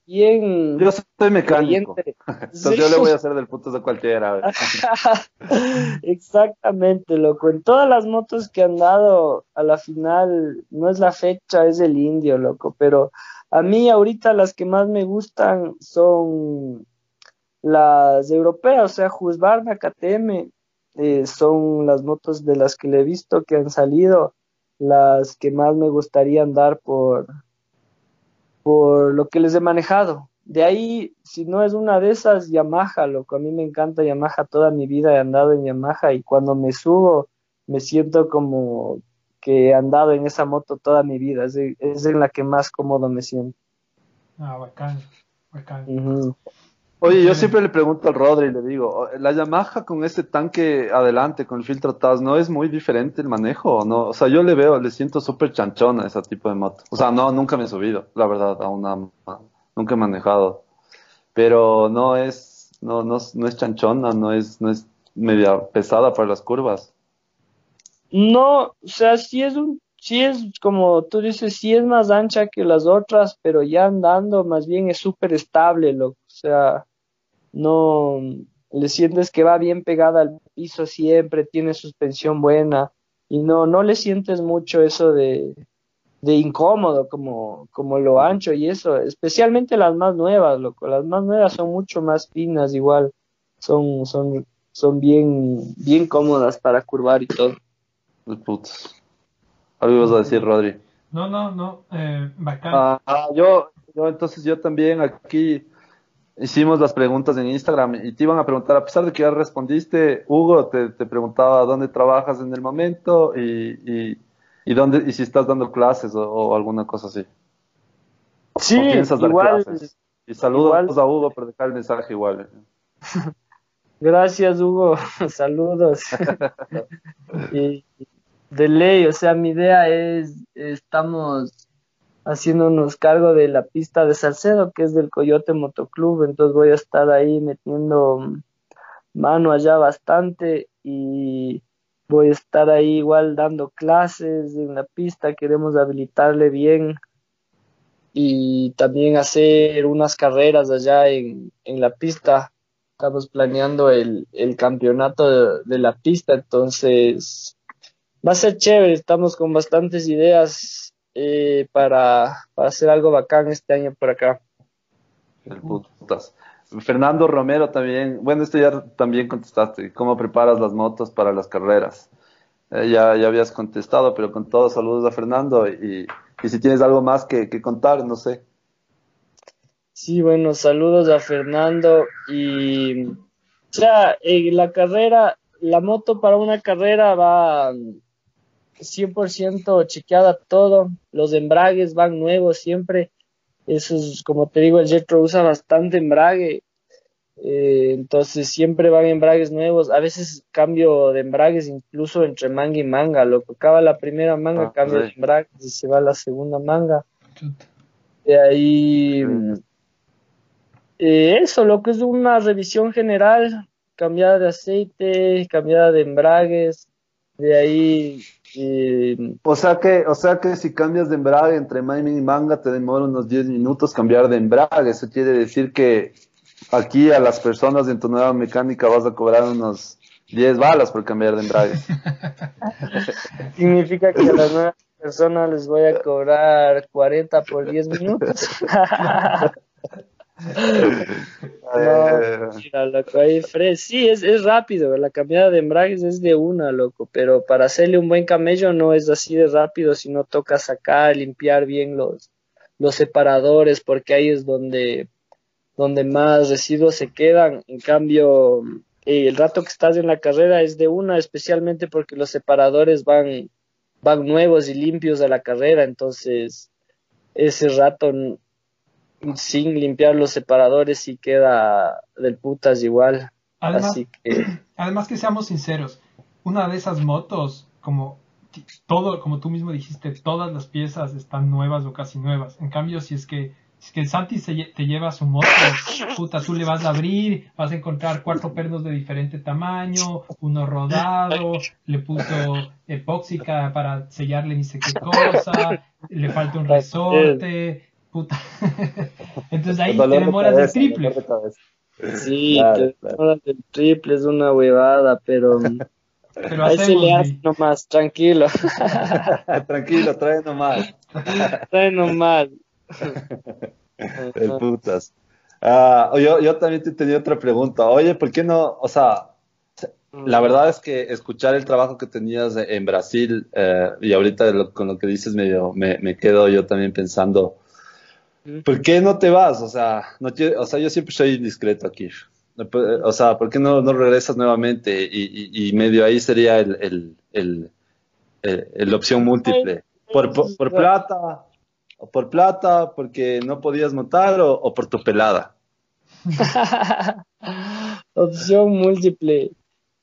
bien Yo soy mecánico. creyente. [LAUGHS] Entonces yo le voy a hacer del puto de cualquiera. a [LAUGHS] ver. Exactamente, loco. En todas las motos que han dado, a la final, no es la fecha, es el indio, loco. Pero a mí ahorita las que más me gustan son las europeas, o sea, Husqvarna, KTM, eh, son las motos de las que le he visto que han salido, las que más me gustaría andar por, por lo que les he manejado. De ahí, si no es una de esas, Yamaha, loco. A mí me encanta Yamaha toda mi vida, he andado en Yamaha y cuando me subo me siento como que he andado en esa moto toda mi vida. Es, es en la que más cómodo me siento. ah, bacán, bacán. Ujú. Oye, yo siempre le pregunto al Rodri y le digo, ¿la Yamaha con ese tanque adelante, con el filtro TAS, no es muy diferente el manejo o no? O sea, yo le veo, le siento súper chanchona a ese tipo de moto. O sea, no, nunca me he subido, la verdad, a una, nunca he manejado. Pero no es, no, no, no es chanchona, no es, no es media pesada para las curvas. No, o sea, sí es un, sí es como tú dices, sí es más ancha que las otras, pero ya andando más bien es súper estable, loco. O sea, no le sientes que va bien pegada al piso siempre, tiene suspensión buena y no, no le sientes mucho eso de, de incómodo como, como lo ancho y eso, especialmente las más nuevas, loco. Las más nuevas son mucho más finas, igual, son, son, son bien, bien cómodas para curvar y todo. De putos. Algo ibas a decir, Rodri. No, no, no, eh, bacán. Ah, ah, yo, yo, entonces yo también aquí hicimos las preguntas en Instagram y te iban a preguntar, a pesar de que ya respondiste, Hugo te, te preguntaba dónde trabajas en el momento y, y, y dónde, y si estás dando clases o, o alguna cosa así. Sí, ¿O piensas dar igual, clases? Y saludos igual. a Hugo por dejar el mensaje igual. [LAUGHS] gracias Hugo, [LAUGHS] saludos. [LAUGHS] y de ley, o sea, mi idea es, estamos haciéndonos cargo de la pista de Salcedo, que es del Coyote Motoclub, entonces voy a estar ahí metiendo mano allá bastante y voy a estar ahí igual dando clases en la pista, queremos habilitarle bien y también hacer unas carreras allá en, en la pista. Estamos planeando el, el campeonato de, la pista, entonces va a ser chévere. Estamos con bastantes ideas eh, para, para hacer algo bacán este año por acá. Fernando Romero también, bueno, esto ya también contestaste, ¿cómo preparas las motos para las carreras? Eh, ya, ya habías contestado, pero con todos saludos a Fernando y, y si tienes algo más que, que, contar, no sé. Sí, bueno, saludos a Fernando y o sea, en la carrera, la moto para una carrera va 100% chequeada todo, los embragues van nuevos siempre, eso es, como te digo, el Jetro usa bastante embrague, eh, entonces siempre van embragues nuevos. A veces cambio de embragues incluso entre manga y manga. Lo que acaba la primera manga, ah, cambio de embragues y se va a la segunda manga. De ahí. Eh, eso, lo que es una revisión general, cambiada de aceite, cambiada de embragues. De ahí. O sea que, o sea que si cambias de embrague entre manga y manga te demora unos 10 minutos cambiar de embrague. Eso quiere decir que aquí a las personas en tu nueva mecánica vas a cobrar unos 10 balas por cambiar de embrague. [LAUGHS] Significa que a las nuevas personas les voy a cobrar 40 por 10 minutos. [LAUGHS] [LAUGHS] no, [LAUGHS] loco, ahí Sí, es, es rápido, la cambiada de embragues es de una, loco, pero para hacerle un buen camello no es así de rápido, sino toca sacar, limpiar bien los, los separadores, porque ahí es donde donde más residuos se quedan. En cambio, eh, el rato que estás en la carrera es de una, especialmente porque los separadores van, van nuevos y limpios a la carrera, entonces ese rato sin limpiar los separadores sí queda del putas igual. Además, Así que... [CLEARS THROAT] además que seamos sinceros, una de esas motos, como todo, como tú mismo dijiste, todas las piezas están nuevas o casi nuevas. En cambio, si es que es que Santi se, te lleva su moto, puta, tú le vas a abrir, vas a encontrar cuatro pernos de diferente tamaño, uno rodado, le puso epóxica para sellarle ni sé qué cosa, le falta un resorte, puta. [LAUGHS] Entonces ahí te demoras el triple. Sí, te demoras el triple, es una huevada, pero... [LAUGHS] Pero ahí se le hace nomás, tranquilo. [LAUGHS] tranquilo, trae nomás. trae nomás. El putas. Ah, yo, yo también te tenía otra pregunta. Oye, ¿por qué no? O sea, la verdad es que escuchar el trabajo que tenías en Brasil eh, y ahorita con lo que dices medio, me, me, quedo yo también pensando, ¿por qué no te vas? O sea, no, o sea yo siempre soy discreto aquí. O sea, ¿por qué no, no regresas nuevamente? Y, y, medio ahí sería el, el, el, el, opción múltiple. Por, por, por plata, o por plata, porque no podías montar, o, por tu pelada. [LAUGHS] Opción múltiple.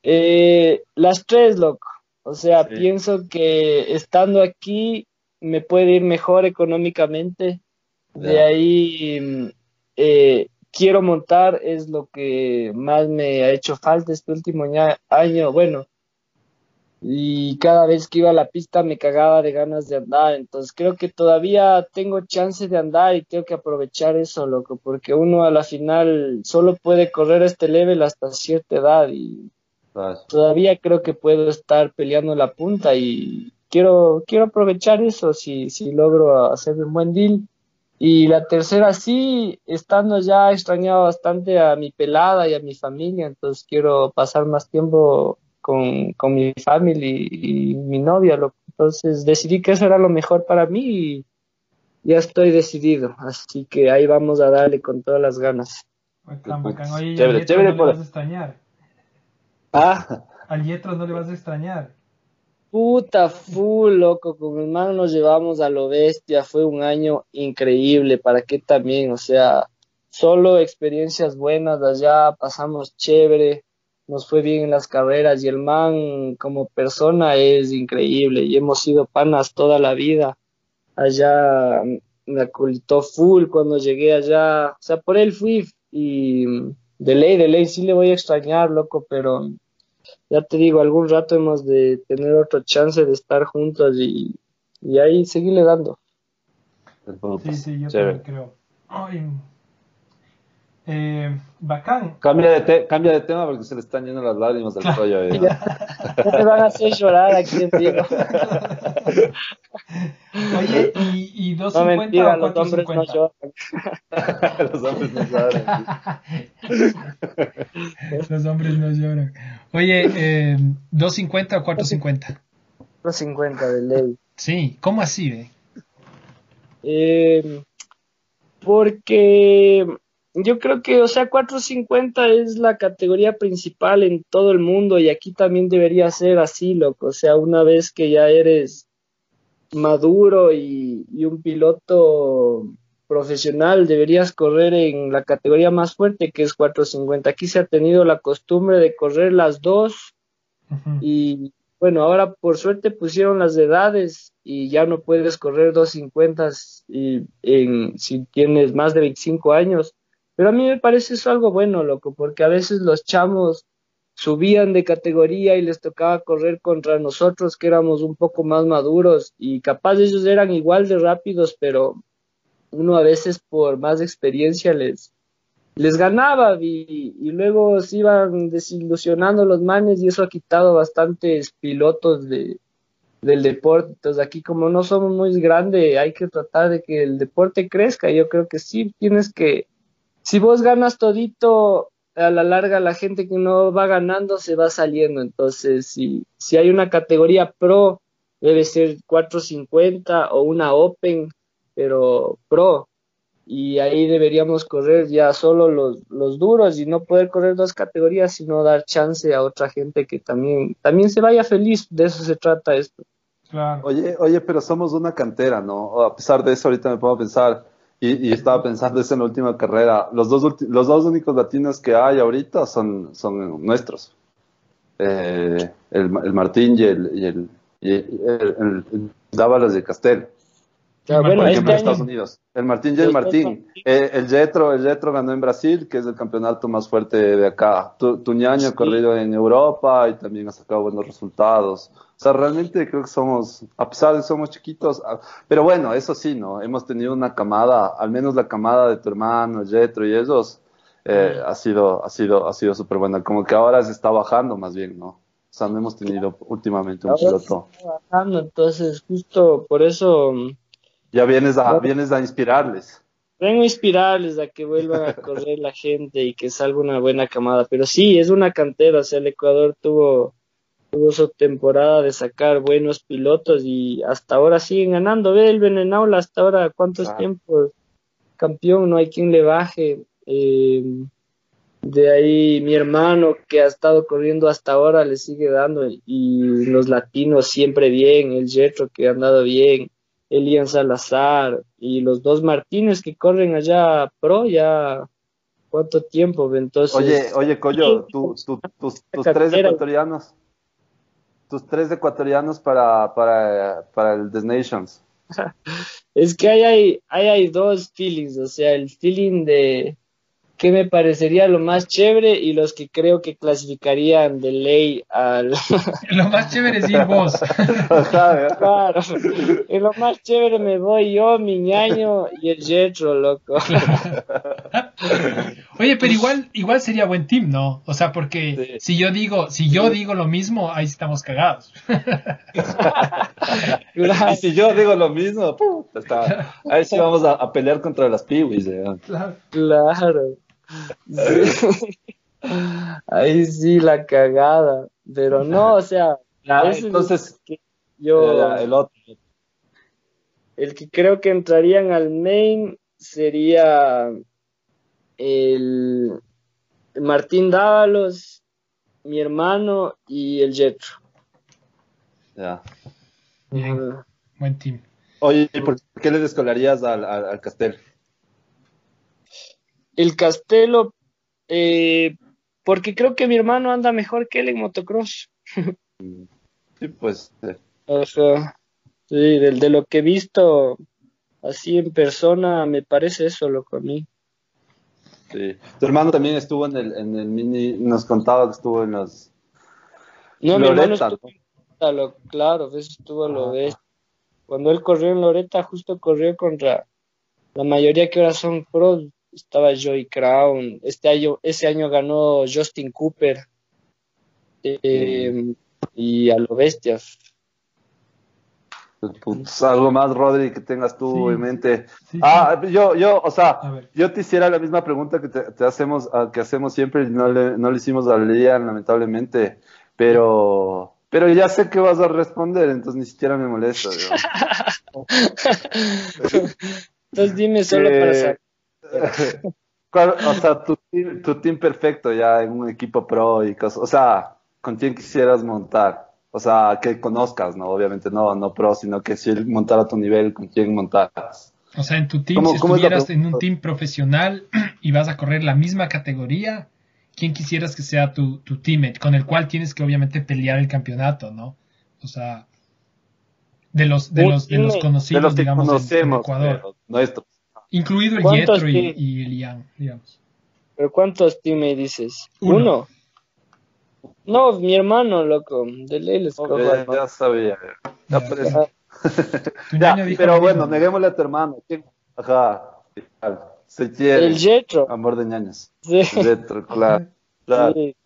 Eh, las tres, loco. O sea, pienso que estando aquí me puede ir mejor económicamente. De ahí eh, quiero montar, es lo que más me ha hecho falta este último año. Bueno, y cada vez que iba a la pista me cagaba de ganas de andar. Entonces creo que todavía tengo chance de andar y tengo que aprovechar eso, loco, porque uno a la final solo puede correr este level hasta cierta edad y todavía creo que puedo estar peleando la punta y quiero, quiero aprovechar eso si, si logro hacer un buen deal. Y la tercera sí, estando ya extrañado bastante a mi pelada y a mi familia, entonces quiero pasar más tiempo con, con mi familia y, mi novia. Lo, entonces decidí que eso era lo mejor para mí y ya estoy decidido. Así que ahí vamos a darle con todas las ganas. Bacán, bacán. Oye, chévere, chévere, no le vas a extrañar. Ah. Al Yetro no le vas a extrañar. Puta full, loco. Con mi hermano nos llevamos a lo bestia. Fue un año increíble. ¿Para qué también? O sea, solo experiencias buenas allá. Pasamos chévere nos fue bien en las carreras y el man como persona es increíble y hemos sido panas toda la vida. Allá me acolitó full cuando llegué allá, o sea, por él fui y de ley, de ley sí le voy a extrañar, loco, pero ya te digo, algún rato hemos de tener otra chance de estar juntos y, y ahí seguirle dando. El frutas. Sí, sí, yo también creo. Ay, eh, bacán. Cambia de, te- cambia de tema porque se le están yendo las lágrimas rollo. ahí. No me van a hacer llorar aquí en vivo. [LAUGHS] Oye, ¿y, y No 250 mentira, o [LAUGHS] [LAUGHS] los hombres no 450? lloran. Los hombres no saben. Los hombres no lloran. Oye, eh, ¿250 o 450? Los 50 de ley. Sí, ¿cómo así, ve? Eh, porque yo creo que, o sea, 450 es la categoría principal en todo el mundo y aquí también debería ser así, loco. O sea, una vez que ya eres maduro y, y un piloto profesional, deberías correr en la categoría más fuerte que es 450. Aquí se ha tenido la costumbre de correr las dos y bueno, ahora por suerte pusieron las edades y ya no puedes correr 250 y en, si tienes más de 25 años. Pero a mí me parece eso algo bueno, loco, porque a veces los chamos subían de categoría y les tocaba correr contra nosotros que éramos un poco más maduros y capaz ellos eran igual de rápidos, pero uno a veces por más experiencia les, les ganaba y, y luego se iban desilusionando los manes y eso ha quitado bastantes pilotos de, del deporte. Entonces aquí como no somos muy grandes, hay que tratar de que el deporte crezca. Yo creo que sí tienes que, si vos ganas todito, a la larga la gente que no va ganando se va saliendo. Entonces si, si hay una categoría pro, debe ser 450 o una open, pero pro y ahí deberíamos correr ya solo los, los duros y no poder correr dos categorías, sino dar chance a otra gente que también, también se vaya feliz, de eso se trata esto. Claro. Oye, oye, pero somos una cantera, ¿no? A pesar de eso, ahorita me puedo pensar, y, y estaba pensando eso en la última carrera, los dos, los dos únicos latinos que hay ahorita son, son nuestros. Eh, el, el Martín y el, y el- el Dávalos de Castel. Ya, Por bueno, por este ejemplo, en año, Estados Unidos. El Martín y el Los dos Martín. Eh, el Jetro, el Jetro ganó en Brasil, que es el campeonato más fuerte de acá. Tu, Tuñaño ha Sí. corrido en Europa y también ha sacado buenos resultados. O sea, realmente creo que somos, a pesar de que somos chiquitos, ah, pero bueno, eso sí, ¿no? Hemos tenido una camada, al menos la camada de tu hermano, el Jetro y esos, eh, ha sido, ha sido, ha sido súper buena. Como que ahora se está bajando más bien, ¿no? O sea, no hemos tenido últimamente un Ahora piloto. se está bajando, entonces justo por eso mm, Ya vienes a, vienes a inspirarles. vengo a inspirarles a que vuelvan a correr la gente y que salga una buena camada, pero sí, es una cantera, o sea, el Ecuador tuvo, tuvo su temporada de sacar buenos pilotos y hasta ahora siguen ganando, ve el Benenaula hasta ahora, ¿cuántos tiempos? Campeón, no hay quien le baje. Eh, de ahí mi hermano que ha estado corriendo hasta ahora le sigue dando y los latinos siempre bien, el Jetro que ha andado bien, Elian Salazar y los dos Martínez que corren allá pro ya cuánto tiempo, entonces Oye, oye, Coyo, tu- tu- tus, tus tres ecuatorianos. Tus tres ecuatorianos para, para, para el The Nations. [LAUGHS] es que ahí hay, ahí hay dos feelings, o sea, el feeling de que me parecería lo más chévere y los que creo que clasificarían de ley al [LAUGHS] Lo más chévere es ir vos. Claro, en lo más chévere me voy yo, mi ñaño y el Jetro, loco. [LAUGHS] Oye, pero igual, igual sería buen team, ¿no? O sea, porque Sí. si yo digo, si yo digo lo mismo, ahí estamos cagados. Claro, [LAUGHS] Y si yo digo lo mismo, puta, está. Ahí sí vamos a, a pelear contra las piwis. ¿eh? claro. Sí. Ahí sí la cagada, pero no, o sea, Ya, es entonces, el que yo, ya, el otro. el que creo que entrarían al main sería el Martín Dávalos, mi hermano y el Jetro. Ya. Bien, Ajá. buen team. Oye, ¿y ¿por qué le descolarías al, al, al Castel? El Castelo, eh, porque creo que mi hermano anda mejor que él en motocross. [LAUGHS] Sí, pues. eh, Ajá. Sí, del de lo que he visto así en persona, me parece eso lo a mí. sí. Tu hermano también estuvo en el, en el mini. Nos contaba que estuvo en los. No, mi hermano Loretta, estuvo en Loretta, lo, claro, eso estuvo lo de Cuando él corrió en Loreta, justo corrió contra, la mayoría que ahora son pros, estaba Joey Crown, este año, ese año ganó Justin Cooper, eh, y a lo bestia. Pues, algo más, Rodri, que tengas tú en mente. ah, yo, yo, o sea, yo te hiciera la misma pregunta que te, hacemos, que hacemos siempre y no le, no le hicimos a Lian, lamentablemente, pero, pero ya sé que vas a responder, entonces ni siquiera me molesta. [LAUGHS] entonces dime solo para eh, saber. [LAUGHS] o sea, tu team, tu team perfecto ya en un equipo pro y cosas, o sea, ¿con quién quisieras montar? O sea, que conozcas, ¿no? Obviamente no, no pro, sino que si él montara a tu nivel, ¿con quién montaras? O sea, en tu team, si estuvieras en un team profesional [CLEARS THROAT] y vas a correr la misma categoría, ¿quién quisieras que sea tu, tu teammate? Con el cual tienes que obviamente pelear el campeonato, ¿no? O sea, de los, de los, de los conocidos, digamos, en, Ecuador. Nuestros. Incluido el Yetro y, el Ian, digamos. ¿Pero cuántos teammates dices? ¿Uno? No, mi hermano, loco. De ley les Ya sabía. Ya, [LAUGHS] pero bueno, neguémosle a tu hermano. Ajá. Se quiere. El Jetro. Amor de ñaños. Sí. El Jetro, [LAUGHS] claro. Sí,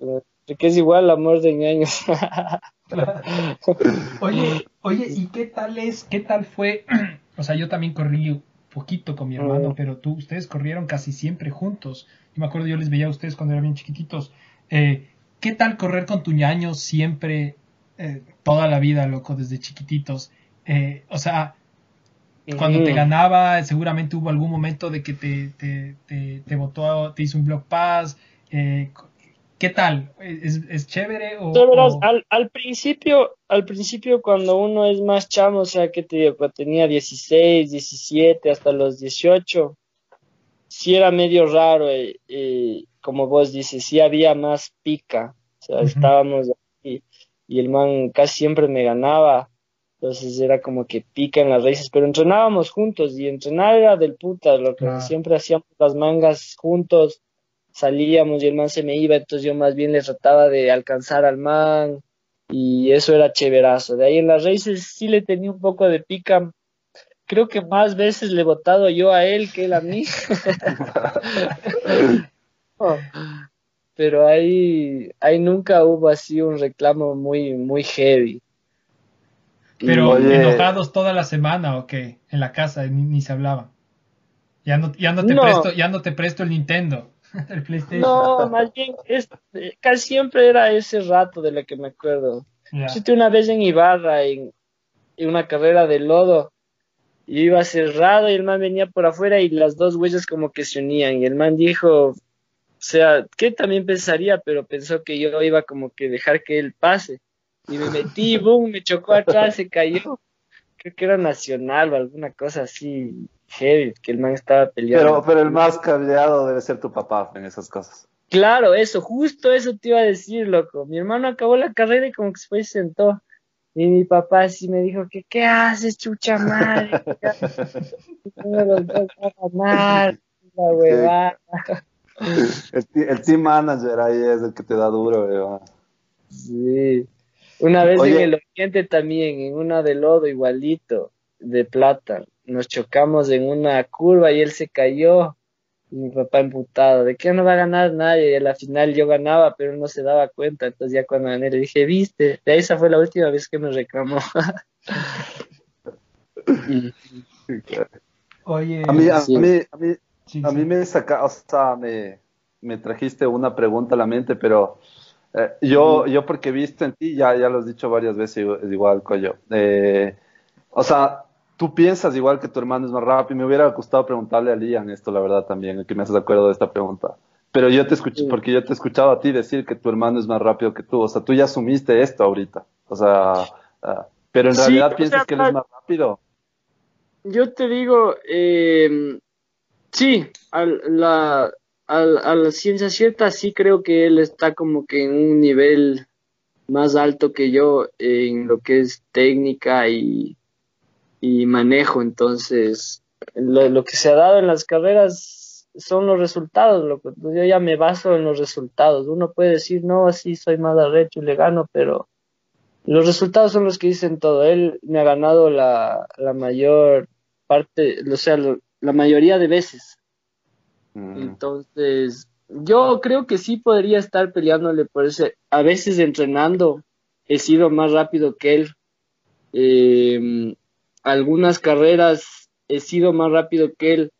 que es igual amor de ñaños. [LAUGHS] oye, oye, ¿y qué tal es? ¿Qué tal fue? [CLEARS THROAT] O sea, yo también corrí poquito con mi hermano, mm. pero tú, ustedes corrieron casi siempre juntos. Yo me acuerdo, yo les veía a ustedes cuando eran bien chiquititos. Eh, ¿Qué tal correr con tu ñaño siempre, eh, toda la vida, loco, desde chiquititos? Eh, o sea, cuando te ganaba, seguramente hubo algún momento de que te, te, te, te votó, te hizo un block pass. Eh, ¿Qué tal? ¿Es, es chévere? O, Al, al, principio, al principio cuando uno es más chamo, o sea, que te digo, cuando tenía 16, 17, hasta los 18, sí era medio raro como vos dices, sí había más pica, o sea, estábamos ahí y el man casi siempre me ganaba, entonces era como que pica en las raíces, pero entrenábamos juntos y entrenar era del puta, lo que siempre hacíamos las mangas juntos, salíamos y el man se me iba, entonces yo más bien le trataba de alcanzar al man y eso era chéverazo. De ahí en las raíces sí le tenía un poco de pica, creo que más veces le he votado yo a él que él a mí. [LAUGHS] Pero ahí, ahí nunca hubo así un reclamo muy, muy heavy. Pero enojados toda la semana o qué, en la casa ni, se hablaba. Ya no, ya no te presto, ya no te presto el Nintendo, [LAUGHS] el PlayStation. No, más bien es, casi siempre era ese rato de lo que me acuerdo. Yo una vez en Ibarra en, en una carrera de lodo y iba cerrado y el man venía por afuera y las dos huellas como que se unían y el man dijo, o sea, que también pensaría, pero pensó que yo iba como que dejar que él pase y me metí, [LAUGHS] boom, me chocó atrás, se cayó. Creo que era nacional o alguna cosa así heavy, que el man estaba peleando. Pero, pero el más cableado debe ser tu papá en esas cosas. Claro, eso, justo eso te iba a decir, loco. Mi hermano acabó la carrera y como que se fue y sentó. Y mi papá sí me dijo que, ¿qué haces, chucha madre? los dos a la huevada. El, team manager ahí es el que te da duro, weón. Sí. Una vez en el oriente también, en una de lodo igualito, de plata. Nos chocamos en una curva y él se cayó. Mi papá emputado, de que no va a ganar nadie, y a la final yo ganaba, pero no se daba cuenta, entonces ya cuando gané le dije, viste, esa fue la última vez que me reclamó. [LAUGHS] Oye, a mí, a mí, a mí, a mí me saca, o sea, me, me, trajiste una pregunta a la mente, pero eh, yo, yo porque he visto en ti, ya, ya lo has dicho varias veces, igual, Coyo, eh, o sea, tú piensas igual que tu hermano es más rápido. Me hubiera gustado preguntarle a Lian esto, la verdad, también, que me haces de acuerdo de esta pregunta. Pero yo te escuché, porque yo te he escuchado a ti decir que tu hermano es más rápido que tú. O sea, tú ya asumiste esto ahorita. O sea, ah, pero en realidad piensas que él es más rápido. Yo te digo, eh, sí, la, a la ciencia cierta sí creo que él está como que en un nivel más alto que yo en lo que es técnica y y manejo. Entonces, lo, que se ha dado en las carreras son los resultados. Lo que, yo ya me baso en los resultados. Uno puede decir, no, así soy más arrecho y le gano, pero los resultados son los que dicen todo. Él me ha ganado la, la mayor parte, o sea, la mayoría de veces. Mm. Entonces, yo creo que sí podría estar peleándole por ese. A veces entrenando he sido más rápido que él. Eh, algunas carreras he sido más rápido que él,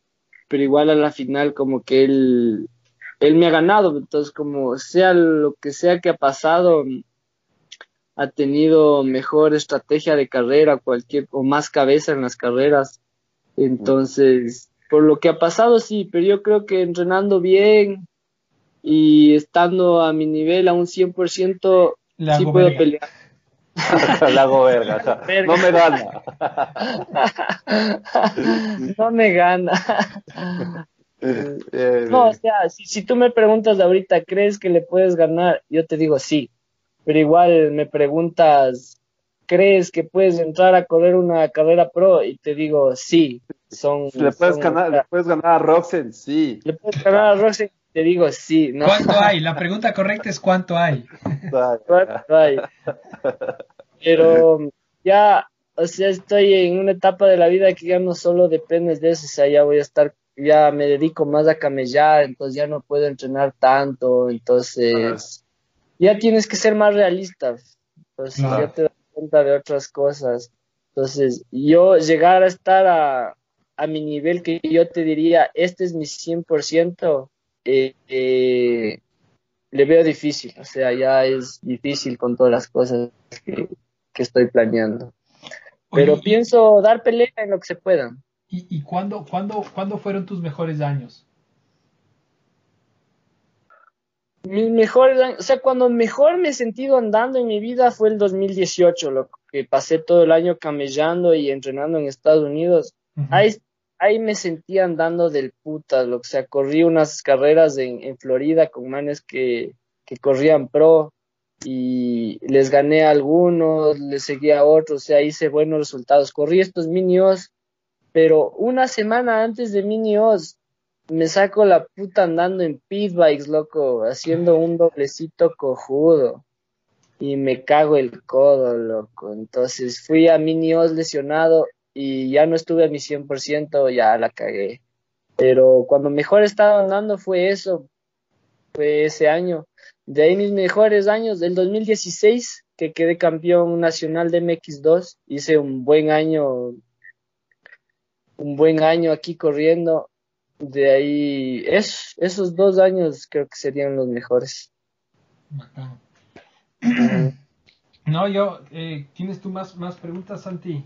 pero igual a la final como que él, él me ha ganado. Entonces, como sea lo que sea que ha pasado, ha tenido mejor estrategia de carrera, cualquier o más cabeza en las carreras. Entonces, por lo que ha pasado, sí, pero yo creo que entrenando bien y estando a mi nivel a un 100%, sí puedo pelear. [LAUGHS] La hago verga, [LAUGHS] no me gana. no me gana. No, o sea, si, si tú me preguntas ahorita, ¿crees que le puedes ganar? Yo te digo sí, pero igual me preguntas, ¿crees que puedes entrar a correr una carrera pro? Y te digo sí, son... Le puedes, ganar, le puedes ganar a Roxen, sí. Le puedes ganar a Roxen, te digo sí. ¿no? ¿Cuánto [LAUGHS] hay? La pregunta correcta es ¿cuánto hay? ¿Cuánto hay? Pero ya, o sea, estoy en una etapa de la vida que ya no solo dependes de eso, o sea, ya voy a estar, ya me dedico más a camellar, entonces ya no puedo entrenar tanto, entonces ya tienes que ser más realista, entonces ya te das cuenta de otras cosas. Entonces, yo llegar a estar a, a mi nivel que yo te diría, este es mi 100%, eh, eh, le veo difícil, o sea, ya es difícil con todas las cosas que, que estoy planeando. Pero Oye, pienso dar pelea en lo que se pueda. ¿Y, y cuándo, cuándo, cuándo fueron tus mejores años? Mis mejores años, o sea, cuando mejor me he sentido andando en mi vida fue el 2018, lo que pasé todo el año camellando y entrenando en Estados Unidos. Ahí, ahí me sentía andando del puta, lo que sea, corrí unas carreras en, Florida con manes que, que corrían pro y les gané a algunos, les seguí a otros, o sea, hice buenos resultados. Corrí estos minios, pero una semana antes de minios me saco la puta andando en pit bikes, loco, haciendo un doblecito cojudo. Y me cago el codo, loco. Entonces fui a minios lesionado y ya no estuve a mi 100%, ya la cagué. Pero cuando mejor estaba andando fue eso, fue ese año. De ahí mis mejores años, del 2016, que quedé campeón nacional de MX2, hice un buen año, un buen año aquí corriendo. De ahí, es, esos dos años creo que serían los mejores. [CLEARS THROAT] No, yo, eh, ¿tienes tú más, más preguntas, Santi?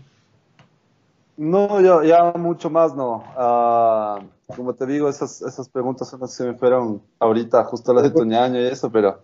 No, yo ya mucho más no. Ah, como te digo, esas, esas preguntas son las que se me fueron ahorita, justo las de Toñaño y eso, pero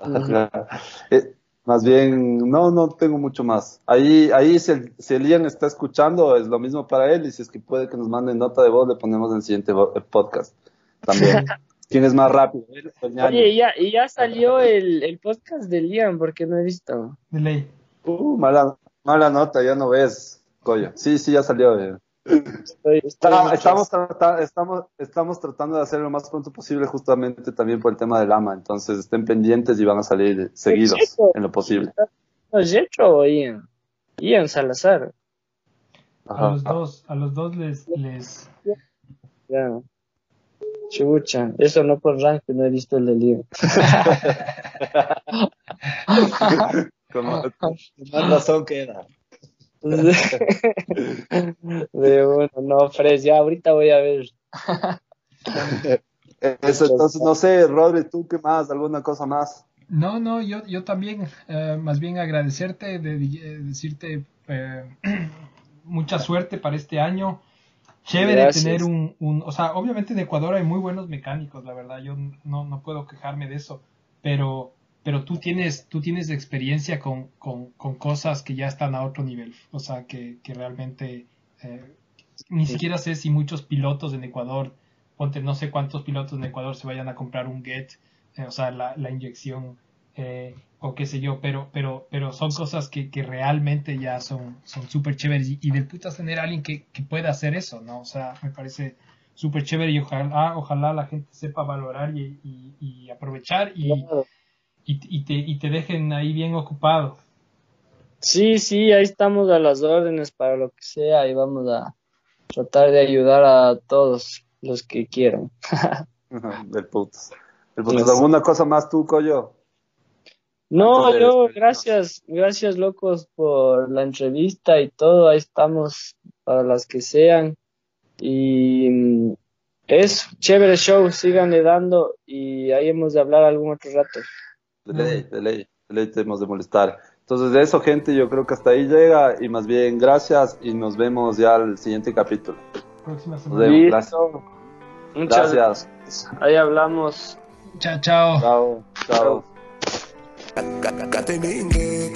[LAUGHS] Eh, más bien, no, no tengo mucho más. Ahí, ahí si, el, si el Ian está escuchando, es lo mismo para él, y si es que puede que nos mande nota de voz, le ponemos en el siguiente podcast también. [LAUGHS] ¿Quién es más rápido? Toñaño? Oye, y ya, y ya salió el, el podcast de Liam, porque no he visto. De ley. Uh, mala, mala nota, ya no ves, coño. Sí, sí, ya salió. eh. Estoy, estoy Está- mucho- estamos, trata- estamos, estamos tratando de hacerlo lo más pronto posible justamente también por el tema del AMA, entonces estén pendientes y van a salir seguidos en lo posible. ¿No Jetro o Ian? Ian Salazar. A los dos, a los dos les, les, Ya. Chucha, eso no por rank, no he visto el de Liam. Como- con más razón queda. De bueno, no, Fres, ya ahorita voy a ver. [LAUGHS] Eso, entonces, no sé, Rodri, ¿tú qué más? ¿Alguna cosa más? No, no, yo, yo también, eh, más bien agradecerte, de, de- decirte eh, [CLEARS THROAT] mucha suerte para este año. Chévere Gracias. tener un, un, o sea, obviamente en Ecuador hay muy buenos mecánicos, la verdad, yo no, no puedo quejarme de eso, pero, pero tú tienes, tú tienes experiencia con, con, con cosas que ya están a otro nivel, o sea, que, que realmente eh, ni siquiera sé si muchos pilotos en Ecuador, ponte, no sé cuántos pilotos en Ecuador se vayan a comprar un GET, eh, o sea, la, la inyección eh, o qué sé yo, pero, pero, pero son cosas que, que realmente ya son son súper chéveres y, y del putas tener a alguien que, que pueda hacer eso, ¿no? O sea, me parece súper chévere y ojalá, ojalá la gente sepa valorar y, y, y aprovechar y, Claro. Y, y te, y te dejen ahí bien ocupado. Sí, sí, ahí estamos a las órdenes para lo que sea y vamos a, tratar de ayudar a todos los que quieran. [LAUGHS] Del putos. Del putos. ¿Alguna cosa más tú, Coyo? No, yo, gracias, gracias locos por la entrevista y todo, ahí estamos para las que sean. Y mm, es chévere show, síganle dando y ahí hemos de hablar algún otro rato. De ley, de ley, de ley tenemos de molestar. Entonces, de eso, gente, yo creo que hasta ahí llega y más bien gracias y nos vemos ya al siguiente capítulo. Próxima Nos semana. vemos, gracias. Muchas Gracias. gracias. Ahí hablamos. Chao, chao. Chao, chao. Kateninge.